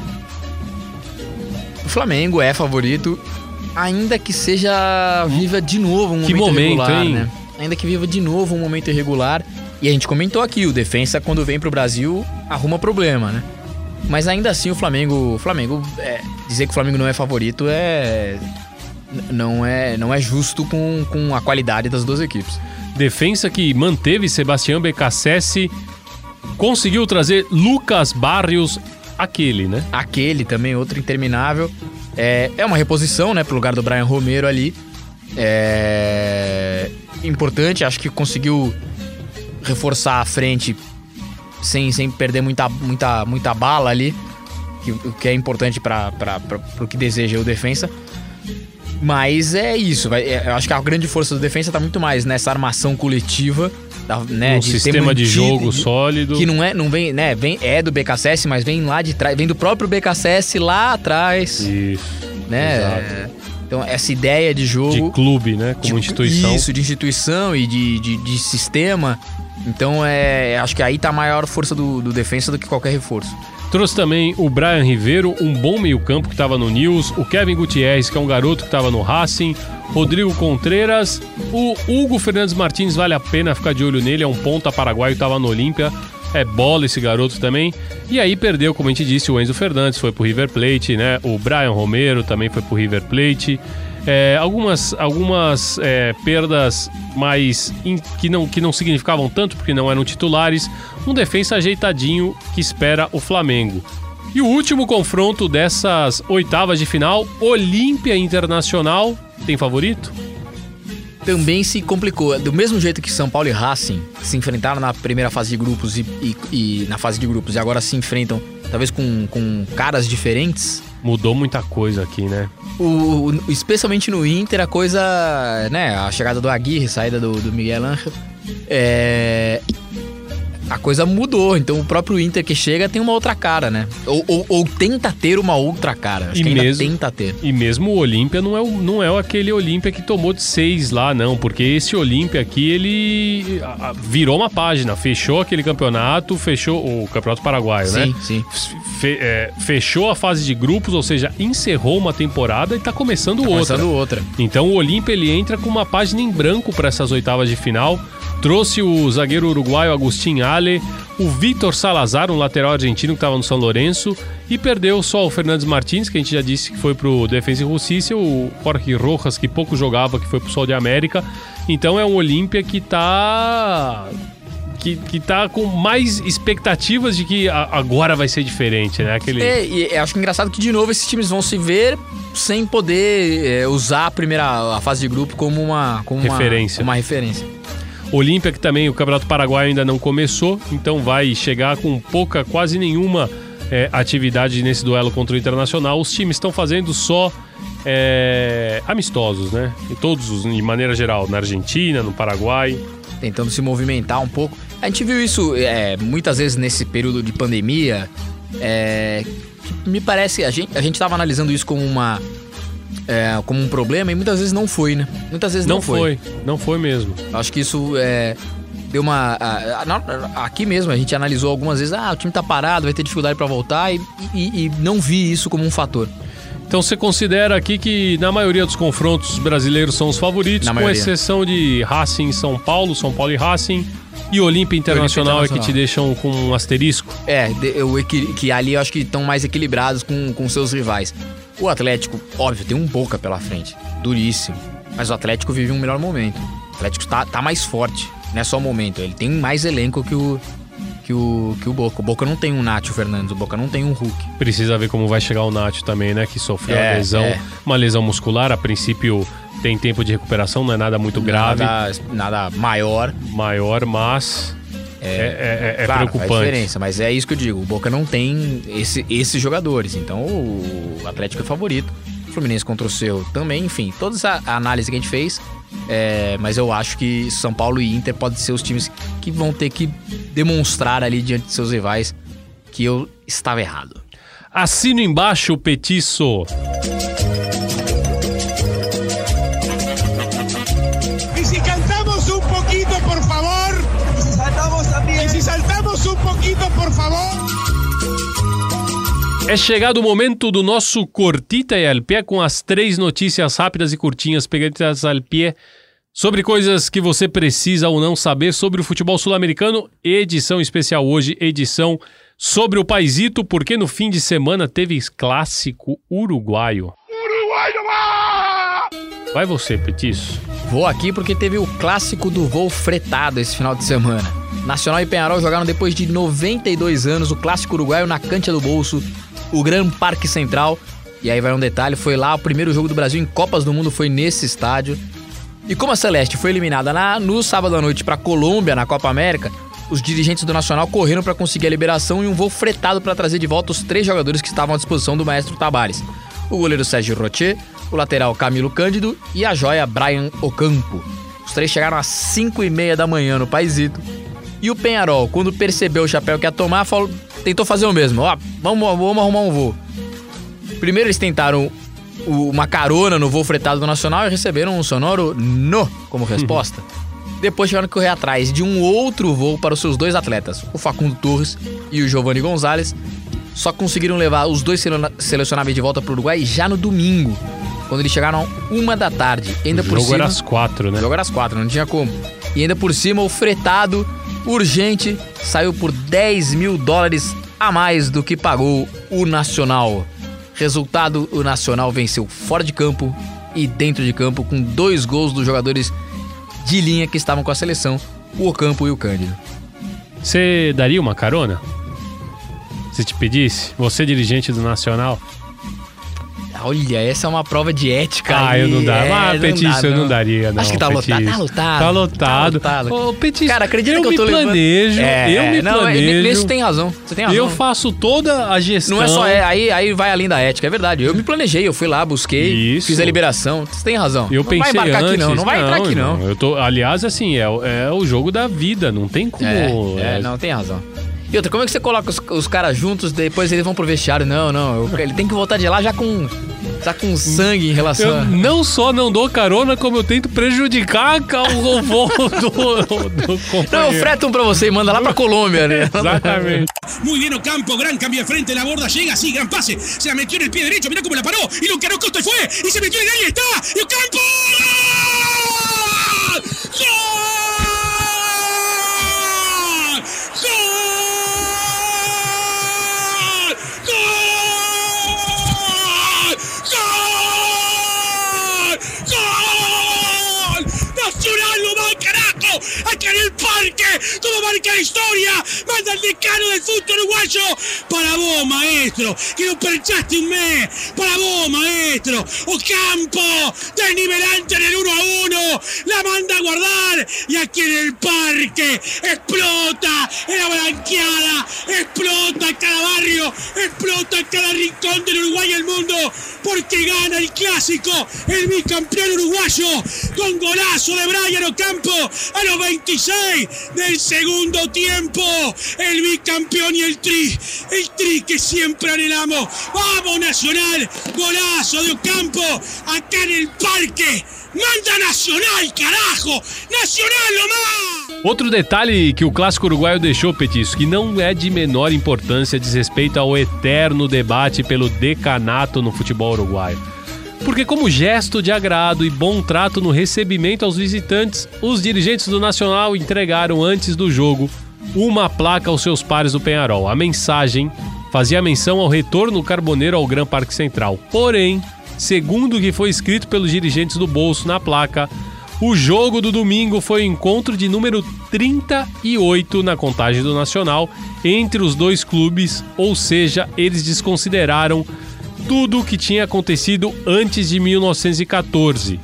O Flamengo é favorito, ainda que seja viva de novo um Que momento, momento, irregular, hein? né? Ainda que viva de novo um momento irregular. E a gente comentou aqui, o defensa quando vem pro Brasil arruma problema, né? Mas ainda assim o Flamengo, Flamengo é, dizer que o Flamengo não é favorito é não é não é justo com, com a qualidade das duas equipes. Defensa que manteve Sebastião Becassese. Conseguiu trazer Lucas Barrios, aquele, né? Aquele também, outro interminável. É, é uma reposição, né, pro lugar do Brian Romero ali. É importante, acho que conseguiu reforçar a frente sem, sem perder muita, muita, muita bala ali, que, o que é importante para o que deseja o defensa. Mas é isso, vai, é, eu acho que a grande força do defensa tá muito mais nessa armação coletiva, da, né, um de sistema de jogo sólido. que não é, não vem, né, vem, é do BKSS, mas vem lá de trás, vem do próprio BKSS lá atrás, Isso. né? exato. Então essa ideia de jogo De clube, né? Como de- instituição. Isso, de instituição e de, de, de sistema. Então é, acho que aí tá a maior força do, do defensa do que qualquer reforço. Trouxe também o Brian Ribeiro, um bom meio-campo que estava no News, o Kevin Gutierrez, que é um garoto que estava no Racing, Rodrigo Contreras, o Hugo Fernandes Martins, vale a pena ficar de olho nele, é um ponta paraguaio, estava no Olímpia, é bola esse garoto também. E aí perdeu, como a gente disse, o Enzo Fernandes foi pro River Plate, né? O Brian Romero também foi pro River Plate. É, algumas algumas é, perdas mais in- que, não, que não significavam tanto porque não eram titulares. Um defensa ajeitadinho que espera o Flamengo. E o último confronto dessas oitavas de final, Olímpia Internacional. Tem favorito? Também se complicou. Do mesmo jeito que São Paulo e Racing se enfrentaram na primeira fase de grupos e, e- e na fase de grupos e agora se enfrentam, talvez com, com caras diferentes. Mudou muita coisa aqui, né? O, o- especialmente no Inter, a coisa, né? A chegada do Aguirre, saída do, do Miguel Ángel, é, a coisa mudou. Então o próprio Inter que chega tem uma outra cara, né? Ou, ou- ou tenta ter uma outra cara. Acho E mesmo- tenta ter. E mesmo o Olímpia não é, não é aquele Olímpia que tomou de seis lá, não. Porque esse Olímpia aqui, ele virou uma página. Fechou aquele campeonato, fechou o Campeonato Paraguaio, né? Sim, sim. Fe- é, fechou a fase de grupos, ou seja, encerrou uma temporada e tá começando outra. Começando outra. Então o Olímpia ele entra com uma página em branco para essas oitavas de final. Trouxe o zagueiro uruguaio Agustin Ale, o Vitor Salazar, um lateral argentino que estava no São Lourenço, e perdeu só o Fernandes Martins, que a gente já disse que foi pro Defensa e Justiça, o Jorge Rojas, que pouco jogava, que foi pro Sol de América. Então é um Olímpia que tá que, que tá com mais expectativas de que a- agora vai ser diferente, né? Aquele É, e acho engraçado que de novo esses times vão se ver sem poder é, usar a primeira a fase de grupo como uma como uma- Referência. Uma, referência. Olímpia, que também o Campeonato Paraguaio ainda não começou, então vai chegar com pouca, quase nenhuma é, atividade nesse duelo contra o Internacional. Os times estão fazendo só é, amistosos, né? E todos, os, de maneira geral, na Argentina, no Paraguai. Tentando se movimentar um pouco. A gente viu isso é, muitas vezes nesse período de pandemia. É, me parece a gente estava analisando isso como uma é, como um problema e muitas vezes não foi, né? Muitas vezes não, Não foi, não foi mesmo. Acho que isso é, deu uma. a- a- aqui mesmo a gente analisou algumas vezes, ah, o time tá parado, vai ter dificuldade pra voltar, e, e- e não vi isso como um fator. Então você considera aqui que na maioria dos confrontos brasileiros são os favoritos, com exceção de Racing São Paulo, São Paulo e Racing, e Olímpia Internacional é que te deixam com um asterisco. É, eu equi- que ali eu acho que estão mais equilibrados com, com seus rivais. O Atlético, óbvio, tem um Boca pela frente, duríssimo. Mas o Atlético vive um melhor momento. O Atlético tá, tá mais forte, não é só momento. Ele tem mais elenco que o, que o, que o Boca. O Boca não tem um Nacho Fernandes, o Boca não tem um Hulk. Precisa ver como vai chegar o Nacho também, né? Que sofreu É, a lesão, é. uma lesão muscular. A princípio tem tempo de recuperação, não é nada muito grave, Nada, nada maior. maior, mas é, é- é- é claro, faz preocupante. diferença, mas é isso que eu digo. O Boca não tem esse- esses jogadores. Então o Atlético é favorito. O Fluminense contra o seu também. Enfim, toda essa análise que a gente fez. é, mas eu acho que São Paulo e Inter podem ser os times que vão ter que demonstrar ali diante de seus rivais que eu estava errado. Assino embaixo, Petiço. É chegado o momento do nosso Cortita e al pé com as três notícias rápidas e curtinhas pegadas al pé sobre coisas que você precisa ou não saber sobre o futebol sul-americano. Edição especial hoje, edição sobre o Paisito, porque no fim de semana teve clássico uruguaio. Vai você, Petiço. Vou aqui porque teve o clássico do voo fretado esse final de semana. Nacional e Penharol jogaram depois de 92 anos o clássico uruguaio na cancha do bolso, o Gran Parque Central. E aí vai um detalhe, foi lá o primeiro jogo do Brasil em Copas do Mundo foi nesse estádio. E como a Celeste foi eliminada na- no sábado à noite para Colômbia na Copa América, os dirigentes do Nacional correram para conseguir a liberação e um voo fretado para trazer de volta os três jogadores que estavam à disposição do maestro Tabares. O goleiro Sérgio Rocher, o lateral Camilo Cândido e a joia Brian Ocampo. Os três chegaram às 5 e meia da manhã no Paisito. E o Penharol, quando percebeu o chapéu que ia tomar, falou- tentou fazer o mesmo. Ó, vamos, vamos arrumar um voo. Primeiro eles tentaram o- uma carona no voo fretado do Nacional e receberam um sonoro no como resposta. Depois tiveram que correr atrás de um outro voo para os seus dois atletas, o Facundo Torres e o Giovanni Gonzalez. Só conseguiram levar os dois sele- selecionáveis de volta para o Uruguai já no domingo, quando eles chegaram uma da tarde. Ainda O por jogo cima, era às quatro, né? o jogo era às quatro, não tinha como. E ainda por cima, o fretado urgente saiu por 10 mil dólares a mais do que pagou o Nacional. Resultado: o Nacional venceu fora de campo e dentro de campo com dois gols dos jogadores de linha que estavam com a seleção, o Ocampo e o Cândido. Você daria uma carona? Se te pedisse? Você, dirigente do Nacional? Olha, essa é uma prova de ética. Ah, aí. eu não dá. É, ah, não Petício, eu não daria, não. Acho que tá lotado. Tá lotado. Tá lotado. Tá lotado. Ô, Petício, Cara, acredita eu que eu me tô levando- planejo, É, eu me não, planejo. Nesse tem razão. Você tem razão. Eu faço toda a gestão. Não é só, é, aí, aí vai além da ética, é verdade. Eu me planejei, eu fui lá, busquei, Isso. fiz a liberação. Você tem razão. Eu não pensei vai embarcar antes, aqui não, não vai entrar aqui não. Eu tô, aliás, assim, é, o- é o jogo da vida, não tem como. É, é, não, tem razão. E outra, como é que você coloca os, os caras juntos, depois eles vão pro vestiário? Não, não, eu- ele tem que voltar de lá já com, já com sangue em relação Eu a... não só não dou carona, como eu tento prejudicar o voo do, do Não, eu freto um pra você e manda lá pra Colômbia, né? Exatamente. Muy bien Ocampo, gran cambio de frente, la borda llega, sí, gran pase. Se la metió en el pie derecho, mirá cómo la paró. Y lo encaró Costa y fue. Y se metió en el área, está. Y Ocampo. ¡Acá en el parque! ¡Todo marca la historia! ¡Manda el decano del fútbol uruguayo! ¡Para vos, maestro! ¡Que no perchaste un mes! ¡Para vos, maestro! ¡Ocampo! ¡Desnivelante en el 1 a 1! ¡La manda a guardar! ¡Y aquí en el parque! ¡Explota! ¡En la blanqueada! ¡Explota cada barrio! ¡Explota cada rincón del Uruguay y el mundo! Porque gana el clásico, el bicampeón uruguayo, con golazo de Brian Ocampo los 26 del segundo tiempo. El bicampeón y el tri, el tri que siempre anhelamos. ¡Vamos, Nacional! Golazo de Ocampo, acá en el parque. ¡Manda Nacional, carajo! ¡Nacional nomás! Outro detalhe que o clássico uruguaio deixou, Petisco, que não é de menor importância, diz respeito ao eterno debate pelo decanato no futebol uruguaio. Porque, como gesto de agrado e bom trato no recebimento aos visitantes, os dirigentes do Nacional entregaram antes do jogo uma placa aos seus pares do Penharol. A mensagem fazia menção ao retorno carboneiro ao Gran Parque Central. Porém, segundo o que foi escrito pelos dirigentes do Bolso na placa, o jogo do domingo foi o encontro de número 38 na contagem do Nacional entre os dois clubes, ou seja, eles desconsideraram tudo o que tinha acontecido antes de 1914.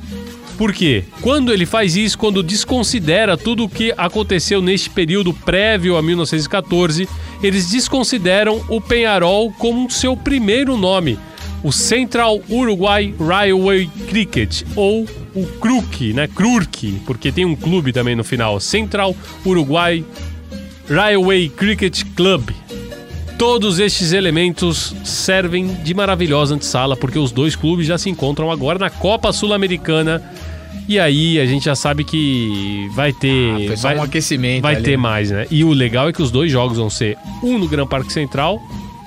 Por quê? Quando ele faz isso, quando desconsidera tudo o que aconteceu neste período prévio a 1914, eles desconsideram o Penharol como seu primeiro nome, o Central Uruguay Railway Cricket, ou o CRUC, né? CRURC, porque tem um clube também no final, Central Uruguay Railway Cricket Club. Todos estes elementos servem de maravilhosa antessala, porque os dois clubes já se encontram agora na Copa Sul-Americana. E aí a gente já sabe que vai ter. Ah, foi só vai, um aquecimento Vai ali, ter mais, né? E o legal é que os dois jogos vão ser um no Gran Parque Central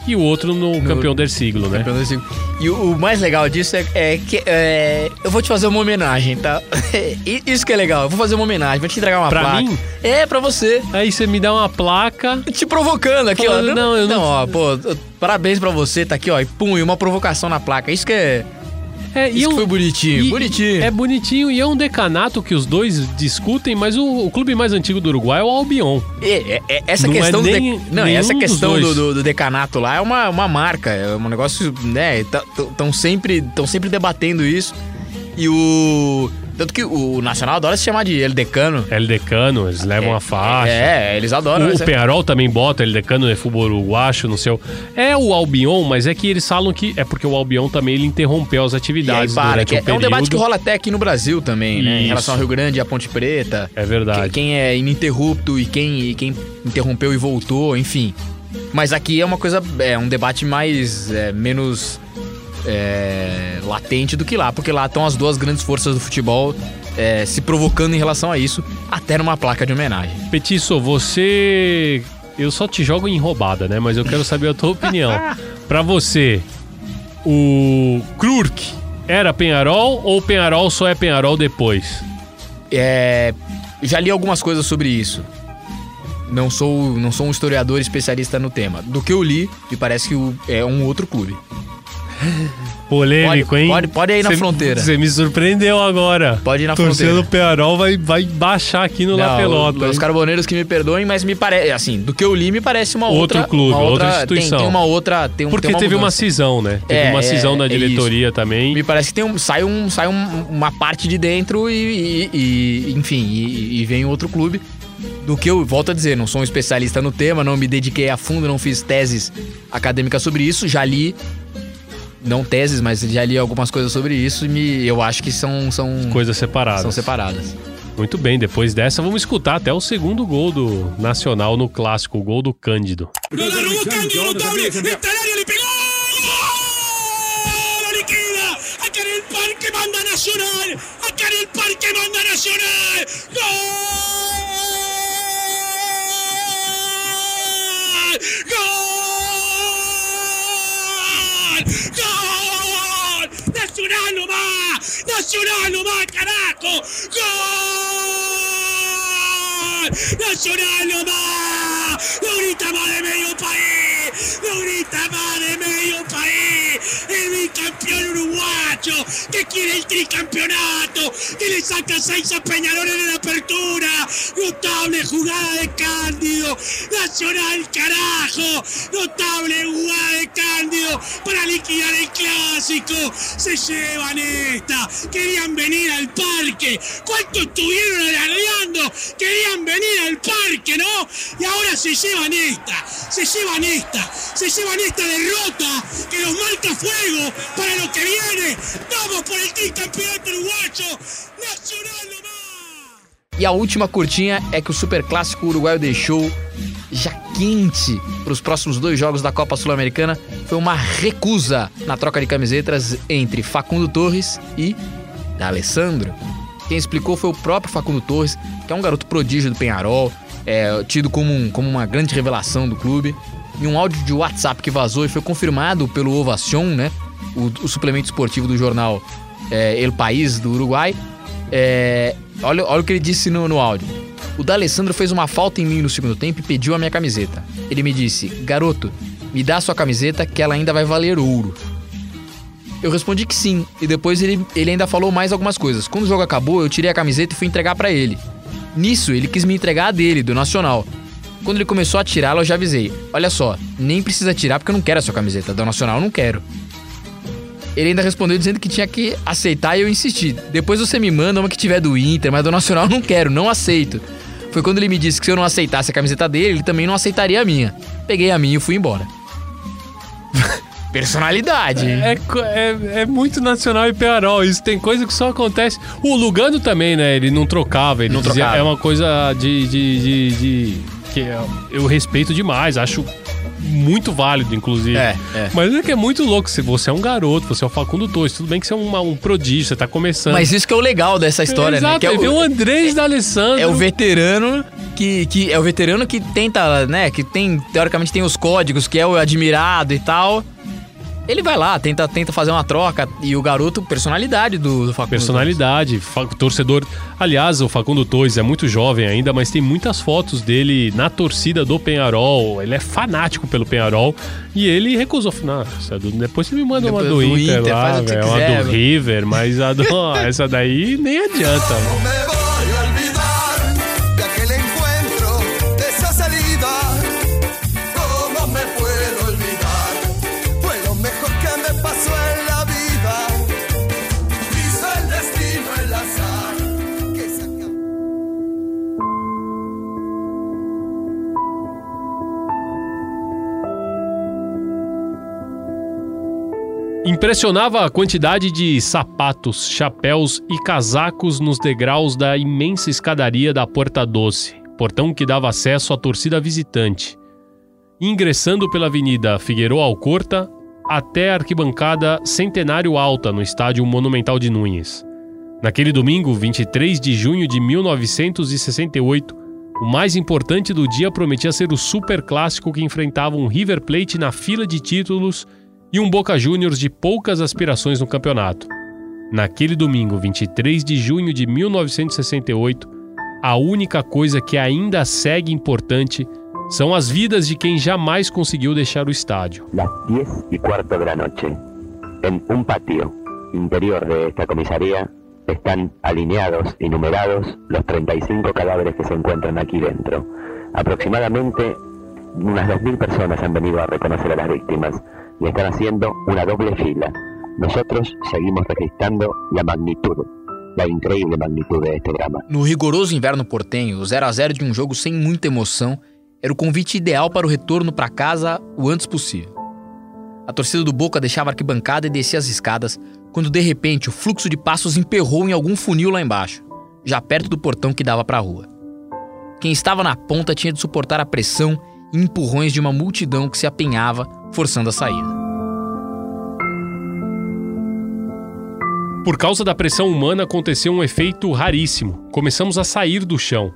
e o outro no, Campeão del Siglo, né? Campeão do Siglo. E o, o mais legal disso é, é que é, eu vou te fazer uma homenagem, tá? Isso que é legal, eu vou fazer uma homenagem, vou te entregar uma Pra placa. mim? É, pra você. Aí você me dá uma placa. Te provocando aqui, Falando, ó. não, eu não- ó, pô, parabéns pra você, tá aqui, ó. E pum, e uma provocação na placa. Isso que é. É, Isso que foi bonitinho, e- bonitinho. É bonitinho e é um decanato que os dois discutem, mas o, o clube mais antigo do Uruguai é o Albion. É, é- é- essa Não é questão do nem- de- Não, essa questão do, do- do decanato lá é uma, uma marca, é um negócio, né? Estão sempre, tão sempre debatendo isso. E o. Tanto que o Nacional adora se chamar de El Decano. El Decano, eles levam a faixa. É, eles adoram. O, Penharol também bota El Decano de futebol uruguacho no seu. É o Albion, mas é que eles falam que é porque o Albion também ele interrompeu as E aí atividades para, que é, um é um debate que rola até aqui no Brasil também, né? Em Isso. relação ao Rio Grande e à Ponte Preta. É verdade. Quem, quem é ininterrupto e quem, e quem interrompeu e voltou, enfim. Mas aqui é uma coisa, é um debate mais, é, menos é, latente do que lá, porque lá estão as duas grandes forças do futebol é, se provocando em relação a isso, até numa placa de homenagem. Petiço, você. Eu só te jogo em roubada, né? Mas eu quero saber a tua opinião. Pra você, o Krurk era Penharol ou Penharol só é Penharol depois? É, já li algumas coisas sobre isso. Não sou, não sou um historiador especialista no tema. Do que eu li, me parece que é um outro clube. Polêmico, Pode- hein? pode- pode ir na Cê- fronteira. Você me surpreendeu agora. Pode ir na Torcendo fronteira. do Penharol vai, vai baixar aqui no La Não, Pelota. Os carboneiros que me perdoem, mas me parece, assim, do que eu li, me parece uma Outro outra... clube, uma outra tem- instituição. Tem, uma outra... Tem um, Porque tem uma teve uma mudança. cisão, né? Teve É, uma é, cisão da é diretoria também. Me parece que tem um, sai, um, sai um- uma parte de dentro e, e- e- enfim, e, e vem outro clube. Do que eu volto a dizer, não sou um especialista no tema, não me dediquei a fundo, não fiz teses acadêmicas sobre isso, já li, não teses, mas já li algumas coisas sobre isso e me, eu acho que são, são, Coisas separadas. são separadas. Muito bem, depois dessa vamos escutar até o segundo gol do Nacional no clássico, o gol do Cândido. No la robó Cándido, notable. Está al área, le pegó. ¡Gol! Liquida. Acá el parque manda Nacional. Acá el parque manda Nacional. ¡Gol! ¡Nacional nomás! ¡Nacional nomás, carajo! ¡Gol! ¡Nacional nomás! ¡Lo grita más de medio país! ¡Lo grita más de medio país! ¡El bicampeón ¡Que quiere el tricampeonato! ¡Que le saca seis a Peñarol en la apertura! ¡Notable jugada de Cándido! ¡Nacional carajo! ¡Notable jugada de Cándido para liquidar el clásico! ¡Se llevan esta! ¡Querían venir al parque! ¿Cuánto estuvieron alardeando? ¡Querían venir al parque, no! Y ahora se llevan esta, se llevan esta, se llevan esta derrota que nos marca fuego para lo que viene. ¡Vamos por el tricampeonato uruguayo! ¡Nacional! E a última curtinha é que o Super Clássico Uruguaio deixou já quente para os próximos dois jogos da Copa Sul-Americana. Foi uma recusa na troca de camisetas entre Facundo Torres e D'Alessandro. Quem explicou foi o próprio Facundo Torres, que é um garoto prodígio do Penharol, é, tido como, um- como uma grande revelação do clube. Em um áudio de WhatsApp que vazou e foi confirmado pelo Ovacion, né? O, o suplemento esportivo do jornal é, El País do Uruguai. É, olha, olha o que ele disse no, no áudio. O D'Alessandro fez uma falta em mim no segundo tempo e pediu a minha camiseta. Ele me disse: Garoto, me dá sua camiseta que ela ainda vai valer ouro. Eu respondi que sim, e depois ele, ele ainda falou mais algumas coisas. Quando o jogo acabou, eu tirei a camiseta e fui entregar pra ele. Nisso, ele quis me entregar a dele, do Nacional. Quando ele começou a tirá-la, eu já avisei: Olha só, nem precisa tirar porque eu não quero a sua camiseta, da Nacional eu não quero. Ele ainda respondeu dizendo que tinha que aceitar e eu insisti. Depois você me manda uma que tiver do Inter, mas do Nacional eu não quero, não aceito. Foi quando ele me disse que se eu não aceitasse a camiseta dele, ele também não aceitaria a minha. Peguei a minha e fui embora. Personalidade. É, co- é, é muito nacional e Penharol. Isso tem coisa que só acontece. O Lugano também, né? Ele não trocava. Ele Não dizia, trocava. é uma coisa de. de, de, de- que eu respeito demais. Acho muito válido, inclusive. É, é. Mas é que é muito louco. Se você é um garoto, você é o Facundo Torres. Tudo bem que você é uma- um prodígio, você tá começando. Mas isso que é o legal dessa história, Exato, né? Que é vem o Andrés D'Alessandro. É o veterano que, que é o veterano que tenta, né, que tem teoricamente tem os códigos, que é o admirado e tal. Ele vai lá, tenta, tenta fazer uma troca e o garoto personalidade do, do Facundo. Personalidade, fa- torcedor. Aliás, o Facundo Torres é muito jovem ainda, mas tem muitas fotos dele na torcida do Penharol. Ele é fanático pelo Penharol e ele recusou. Não, essa do- depois você me manda uma Depois do, do Inter, Inter, lá, faz o que você velho, uma do. River, mas a do- essa daí nem adianta. Impressionava a quantidade de sapatos, chapéus e casacos nos degraus da imensa escadaria da Porta Doce, portão que dava acesso à torcida visitante. Ingressando pela Avenida Figueroa Alcorta até a arquibancada Centenário Alta no Estádio Monumental de Núñez. Naquele domingo, 23 de junho de 1968, o mais importante do dia prometia ser o super clássico que enfrentava um River Plate na fila de títulos e um Boca Juniors de poucas aspirações no campeonato. Naquele domingo, 23 de junho de 1968, a única coisa que ainda segue importante são as vidas de quem jamais conseguiu deixar o estádio. Las 10 y cuarto de la noche. En un patio interior de esta comisaría están alineados y numerados los 35 cadáveres que se encuentran aquí dentro. Aproximadamente unas 2.000 personas han venido a reconocer a las víctimas y están haciendo una doble fila. Nosotros seguimos registrando la magnitud, la increíble magnitud de este drama. No rigoroso inverno portenho, o 0 a 0 de um jogo sem muita emoção era o convite ideal para o retorno para casa o antes possível. A torcida do Boca deixava a arquibancada e descia as escadas, quando de repente o fluxo de passos emperrou em algum funil lá embaixo, já perto do portão que dava para a rua. Quem estava na ponta tinha de suportar a pressão e empurrões de uma multidão que se apenhava, forçando a saída. Por causa da pressão humana aconteceu um efeito raríssimo. Começamos a sair do chão.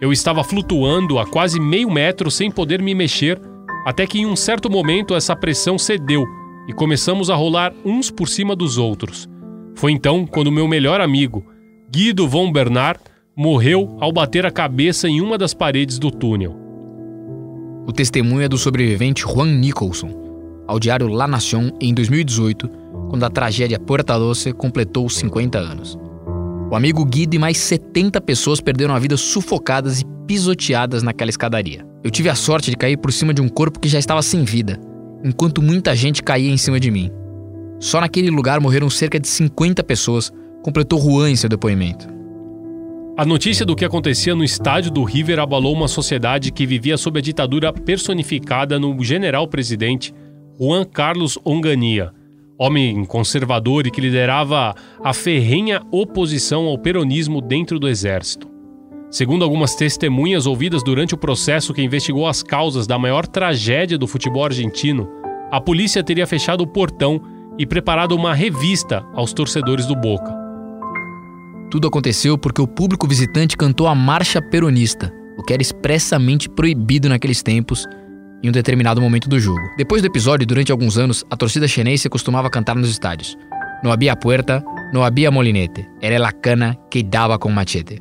Eu estava flutuando a quase meio metro sem poder me mexer, até que em um certo momento essa pressão cedeu e começamos a rolar uns por cima dos outros. Foi então quando meu melhor amigo, Guido von Bernard, morreu ao bater a cabeça em uma das paredes do túnel. O testemunho é do sobrevivente Juan Nicholson, ao diário La Nación em 2018, quando a tragédia Puerta Doce completou 50 anos. O amigo Guido e mais 70 pessoas perderam a vida sufocadas e pisoteadas naquela escadaria. Eu tive a sorte de cair por cima de um corpo que já estava sem vida, enquanto muita gente caía em cima de mim. Só naquele lugar morreram cerca de 50 pessoas, completou Juan em seu depoimento. A notícia do que acontecia no estádio do River abalou uma sociedade que vivia sob a ditadura personificada no general-presidente Juan Carlos Onganía, homem conservador e que liderava a ferrenha oposição ao peronismo dentro do exército. Segundo algumas testemunhas ouvidas durante o processo que investigou as causas da maior tragédia do futebol argentino, a polícia teria fechado o portão e preparado uma revista aos torcedores do Boca. Tudo aconteceu porque o público visitante cantou a marcha peronista, o que era expressamente proibido naqueles tempos em um determinado momento do jogo. Depois do episódio, durante alguns anos, a torcida chinesa costumava cantar nos estádios. No había puerta, no había molinete, era la cana que dava com machete.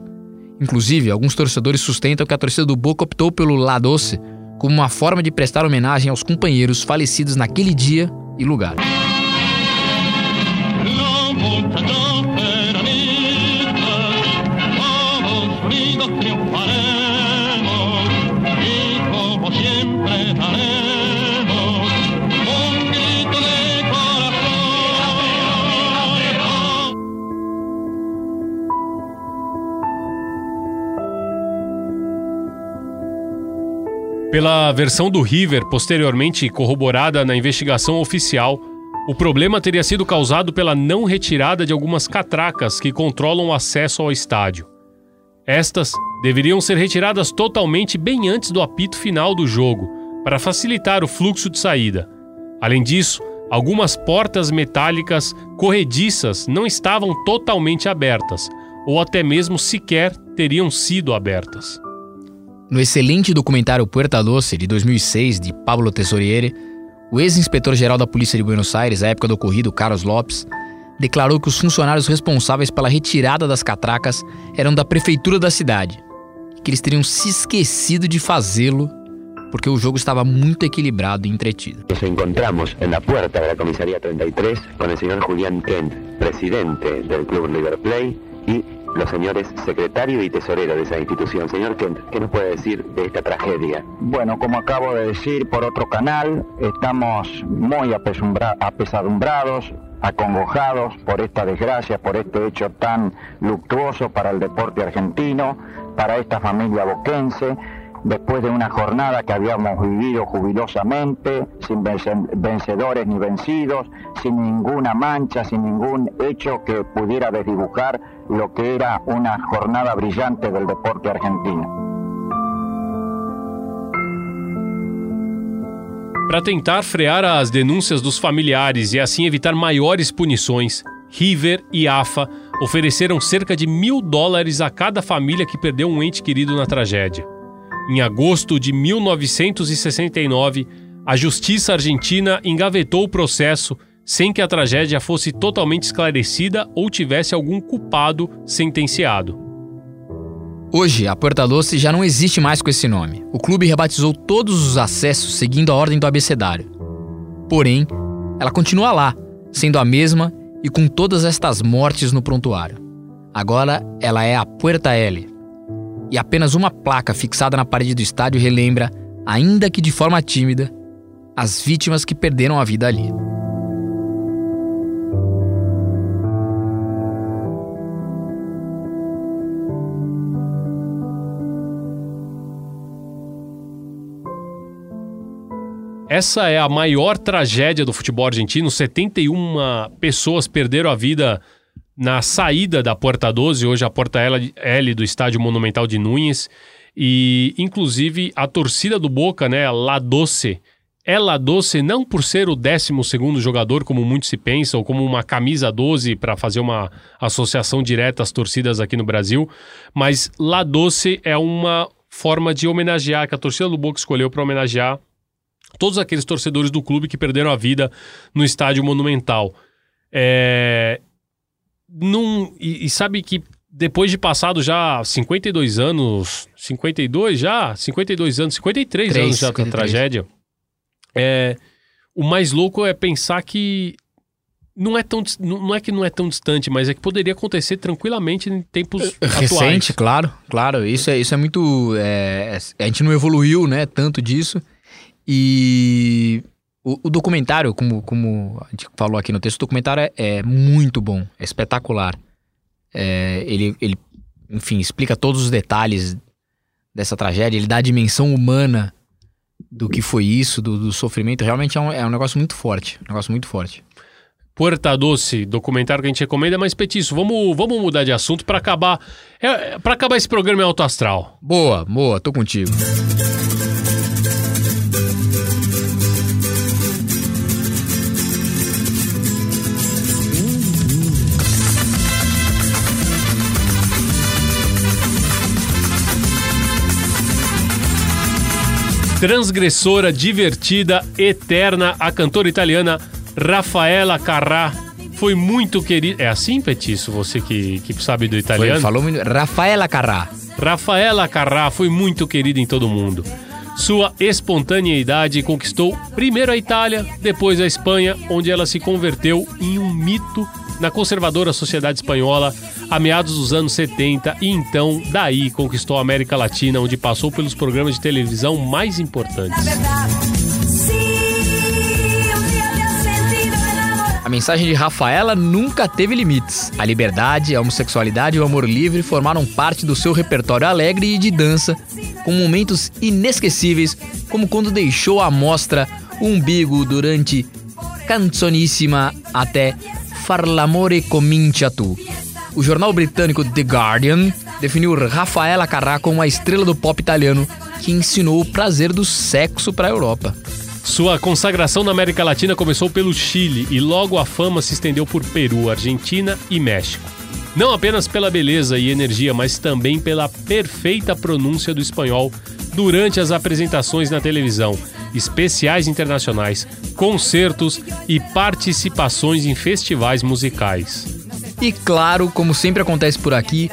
Inclusive, alguns torcedores sustentam que a torcida do Boca optou pelo La Doce como uma forma de prestar homenagem aos companheiros falecidos naquele dia e lugar. Pela versão do River, posteriormente corroborada na investigação oficial, o problema teria sido causado pela não retirada de algumas catracas que controlam o acesso ao estádio. Estas deveriam ser retiradas totalmente bem antes do apito final do jogo, para facilitar o fluxo de saída. Além disso, algumas portas metálicas corrediças não estavam totalmente abertas, ou até mesmo sequer teriam sido abertas. No excelente documentário Puerta Doce, de 2006, de Pablo Tesoriere, o ex-inspetor-geral da Polícia de Buenos Aires, à época do ocorrido, Carlos Lopes, declarou que os funcionários responsáveis pela retirada das catracas eram da prefeitura da cidade e que eles teriam se esquecido de fazê-lo porque o jogo estava muito equilibrado e entretido. Nos encontramos en la puerta de la comisaría 33 con el señor Julián Kent, presidente del club River y los señores secretario y tesorero de esa institución. Señor Kent, ¿qué nos puede decir de esta tragedia? Bueno, como acabo de decir por otro canal, estamos muy apesadumbrados, acongojados por esta desgracia, por este hecho tan luctuoso para el deporte argentino, para esta familia boquense, después de una jornada que habíamos vivido jubilosamente, sin vence- vencedores ni vencidos, sin ninguna mancha, sin ningún hecho que pudiera desdibujar lo que era una jornada brillante del deporte argentino. Para tentar frear as denúncias dos familiares e assim evitar maiores punições, River e AFA ofereceram cerca de mil dólares a cada família que perdeu um ente querido na tragédia. Em agosto de 1969, a justiça argentina engavetou o processo sem que a tragédia fosse totalmente esclarecida ou tivesse algum culpado sentenciado. Hoje, a Puerta Doce já não existe mais com esse nome. O clube rebatizou todos os acessos seguindo a ordem do abecedário. Porém, ela continua lá, sendo a mesma e com todas estas mortes no prontuário. Agora ela é a Puerta L. E apenas uma placa fixada na parede do estádio relembra, ainda que de forma tímida, as vítimas que perderam a vida ali. Essa é a maior tragédia do futebol argentino. 71 pessoas perderam a vida na saída da Porta 12, hoje a Porta L, do Estádio Monumental de Núñez. E, inclusive, a torcida do Boca, né, La Doce, é La Doce não por ser o 12 jogador, como muitos se pensam, ou como uma camisa 12 para fazer uma associação direta às torcidas aqui no Brasil, mas La Doce é uma forma de homenagear, que a torcida do Boca escolheu para homenagear todos aqueles torcedores do clube que perderam a vida no estádio monumental. É... Num... E, e, sabe que depois de passado já 52 anos, 52 já, 52 anos, 53 3, anos já da tragédia, é... o mais louco é pensar que não é, tão, não é que não é tão distante, mas é que poderia acontecer tranquilamente em tempos Recente, atuais. claro, claro. Isso é, isso é muito. É, a gente não evoluiu, né? Tanto disso. E o, o, documentário, como, como a gente falou aqui no texto, o documentário é, é muito bom, é espetacular. É, ele, ele, enfim, explica todos os detalhes dessa tragédia, ele dá a dimensão humana do que foi isso, do, do sofrimento. Realmente é um, é um negócio muito forte, um negócio muito forte. Puerta Doce, documentário que a gente recomenda, mas Petiço, vamos, vamos mudar de assunto para acabar, é, para acabar esse programa em alto astral. Boa, boa, tô contigo. Transgressora, divertida, eterna, a cantora italiana Rafaela Carrà foi muito querida. É assim, Petiço, você que, que sabe do italiano? Foi, falou Rafaela Carrà. Rafaela Carrà foi muito querida em todo mundo. Sua espontaneidade conquistou primeiro a Itália, depois a Espanha, onde ela se converteu em um mito na conservadora sociedade espanhola a meados dos anos 70 e então daí conquistou a América Latina, onde passou pelos programas de televisão mais importantes. A mensagem de Rafaela nunca teve limites. A liberdade, a homossexualidade e o amor livre formaram parte do seu repertório alegre e de dança, com momentos inesquecíveis, como quando deixou à mostra o umbigo durante Canzonissima até Far l'amore comincia tu. O jornal britânico The Guardian definiu Rafaela Carrà como a estrela do pop italiano que ensinou o prazer do sexo para a Europa. Sua consagração na América Latina começou pelo Chile e logo a fama se estendeu por Peru, Argentina e México. Não apenas pela beleza e energia, mas também pela perfeita pronúncia do espanhol durante as apresentações na televisão, especiais internacionais, concertos e participações em festivais musicais. E claro, como sempre acontece por aqui,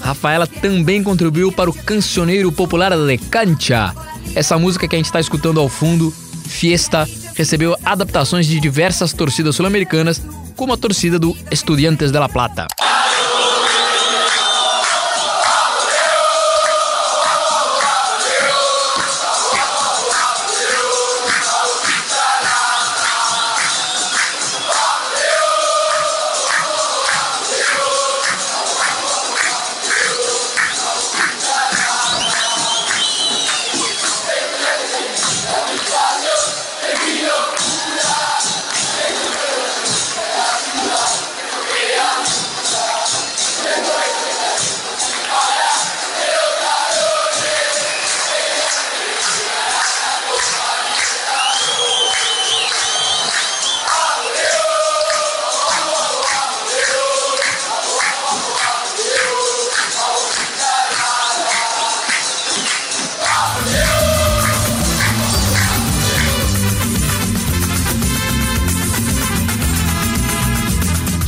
Rafaela também contribuiu para o cancioneiro popular de Cancha. Essa música que a gente está escutando ao fundo, Fiesta, recebeu adaptações de diversas torcidas sul-americanas, como a torcida do Estudiantes de La Plata.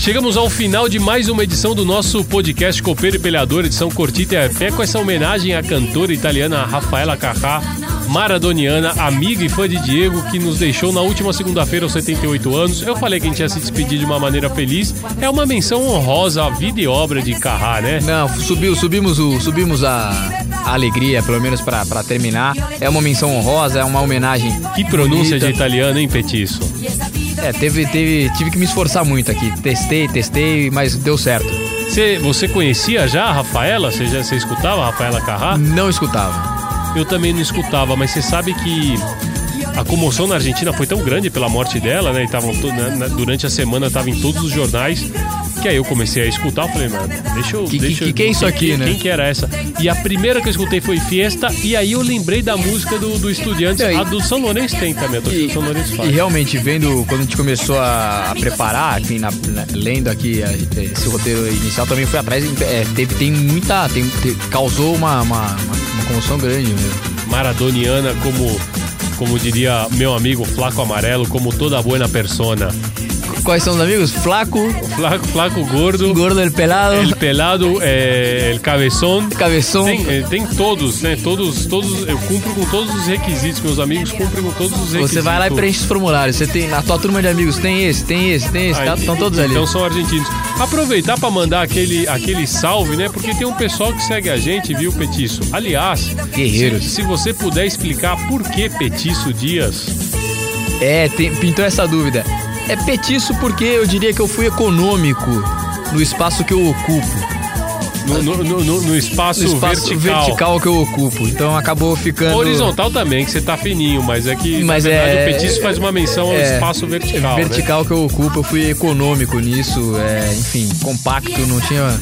Chegamos ao final de mais uma edição do nosso podcast Copeiro e Peleador, edição Cortita e a Pé, com essa homenagem à cantora italiana Rafaela Carrá, maradoniana, amiga e fã de Diego, que nos deixou na última segunda-feira aos 78 anos. Eu falei que a gente ia se despedir de uma maneira feliz. É uma menção honrosa à vida e obra de Carrá, né? Não, subiu, subimos, o, subimos a, a alegria, pelo menos pra terminar. É uma menção honrosa, é uma homenagem. Que pronúncia bonita. de italiano, hein, Petiço? É, teve, teve, tive que me esforçar muito aqui. Testei, testei, mas deu certo. Você, você conhecia já a Rafaela? Você, já, você escutava a Rafaela Carrá? Não escutava. Eu também não escutava, mas você sabe que a comoção na Argentina foi tão grande pela morte dela, né? E tavam na- durante a semana estava em todos os jornais. Que aí eu comecei a escutar, eu falei, mano, deixa eu. Que- deixa que- eu- que é isso aqui, quem, né? Quem que era essa? E a primeira que eu escutei foi Fiesta, e aí eu lembrei da música do, do Estudiantes. A do São Lourenço tem também, a do São Lourenço faz. E realmente, vendo, quando a gente começou a, a preparar, enfim, na- na- lendo aqui a- esse roteiro inicial, também foi atrás, é, teve, tem muita. Tem, te- causou uma, uma, uma- uma comoção grande mesmo. Maradoniana, como, como diria meu amigo Flaco Amarelo, como toda buena persona. Quais são os amigos? Flaco, Flaco, flaco gordo. Gordo, El Pelado. El pelado, é, el cabeção. Cabeção. Tem, é, tem todos, né? Todos, todos, eu cumpro com todos os requisitos. Meus amigos cumprem com todos os requisitos. Você vai lá e preenche os formulários. Você tem, na tua turma de amigos, tem esse, tem esse, tem esse, tá? Estão todos ali. Então são argentinos. Aproveitar para mandar aquele, aquele salve, né? Porque tem um pessoal que segue a gente, viu, Petiço? Aliás, Guerreiros. Se, se você puder explicar por que Petiço Dias. É, tem- pintou essa dúvida. É petiço porque eu diria que eu fui econômico no espaço que eu ocupo. No, no, no- no- espaço, espaço vertical. vertical. que eu ocupo. Então acabou ficando. Horizontal também, que você tá fininho, mas é que Mas na verdade é- o Petiço faz uma menção ao é, espaço vertical. né? vertical que eu ocupo, eu fui econômico nisso. É, enfim, compacto, não tinha.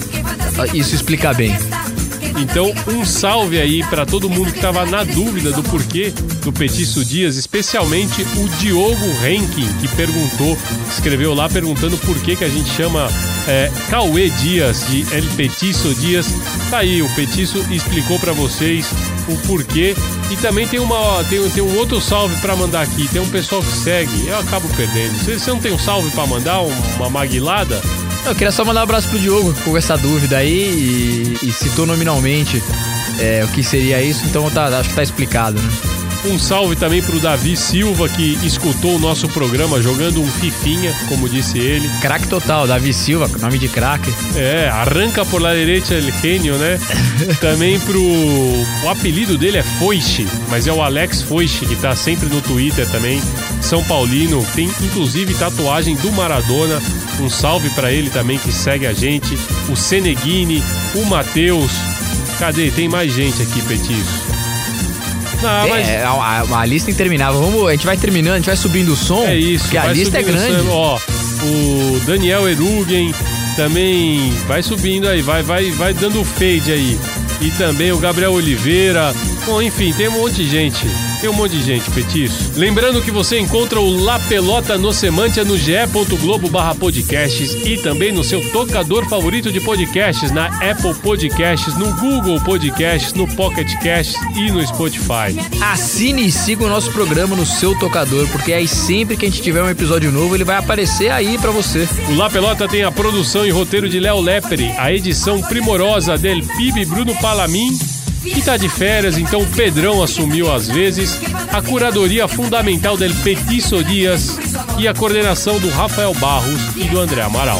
Isso explica bem. Então, um salve aí pra todo mundo que tava na dúvida do porquê do Petiço Dias, especialmente o Diogo Henkin, que perguntou, escreveu lá perguntando por que, que a gente chama é, Cauê Dias de El Petiço Dias. Tá aí, o Petiço explicou pra vocês o porquê. E também tem, uma, tem, tem um outro salve pra mandar aqui. Tem um pessoal que segue, eu acabo perdendo. Você, você não tem um salve pra mandar, uma maguilada? Eu queria só mandar um abraço pro Diogo, que ficou com essa dúvida aí e, e citou nominalmente é, o que seria isso, então tá, acho que tá explicado, né? Um salve também pro Davi Silva, que escutou o nosso programa jogando um fifinha, como disse ele. Craque total, Davi Silva, nome de craque. É, arranca por la derecha el genio, né? também pro... O apelido dele é Foiche, mas é o Alex Foiche, que tá sempre no Twitter também. São Paulino, tem inclusive tatuagem do Maradona. Um salve pra ele também, que segue a gente. O Seneguini, o Matheus. Cadê? Tem mais gente aqui, Petiço. Ah, mas... É, a, lista interminável. Vamos, a gente vai terminando, a gente vai subindo o som. É isso, Porque a lista é grande. o. Ó, o Daniel Erugen também vai subindo aí, vai, vai, vai dando fade aí. E também o Gabriel Oliveira. Bom, enfim, tem um monte de gente. Tem um monte de gente, Petiço. Lembrando que você encontra o La Pelota no Semantia no ge.globo barra podcasts e também no seu tocador favorito de podcasts, na Apple Podcasts, no Google Podcasts, no Pocket Casts e no Spotify. Assine e siga o nosso programa no seu tocador, porque aí sempre que a gente tiver um episódio novo, ele vai aparecer aí pra você. O La Pelota tem a produção e roteiro de Léo Lepre, a edição primorosa del PIB Bruno Palamin, que tá de férias, então o Pedrão assumiu às vezes, a curadoria fundamental del Petiço Dias e a coordenação do Rafael Barros e do André Amaral.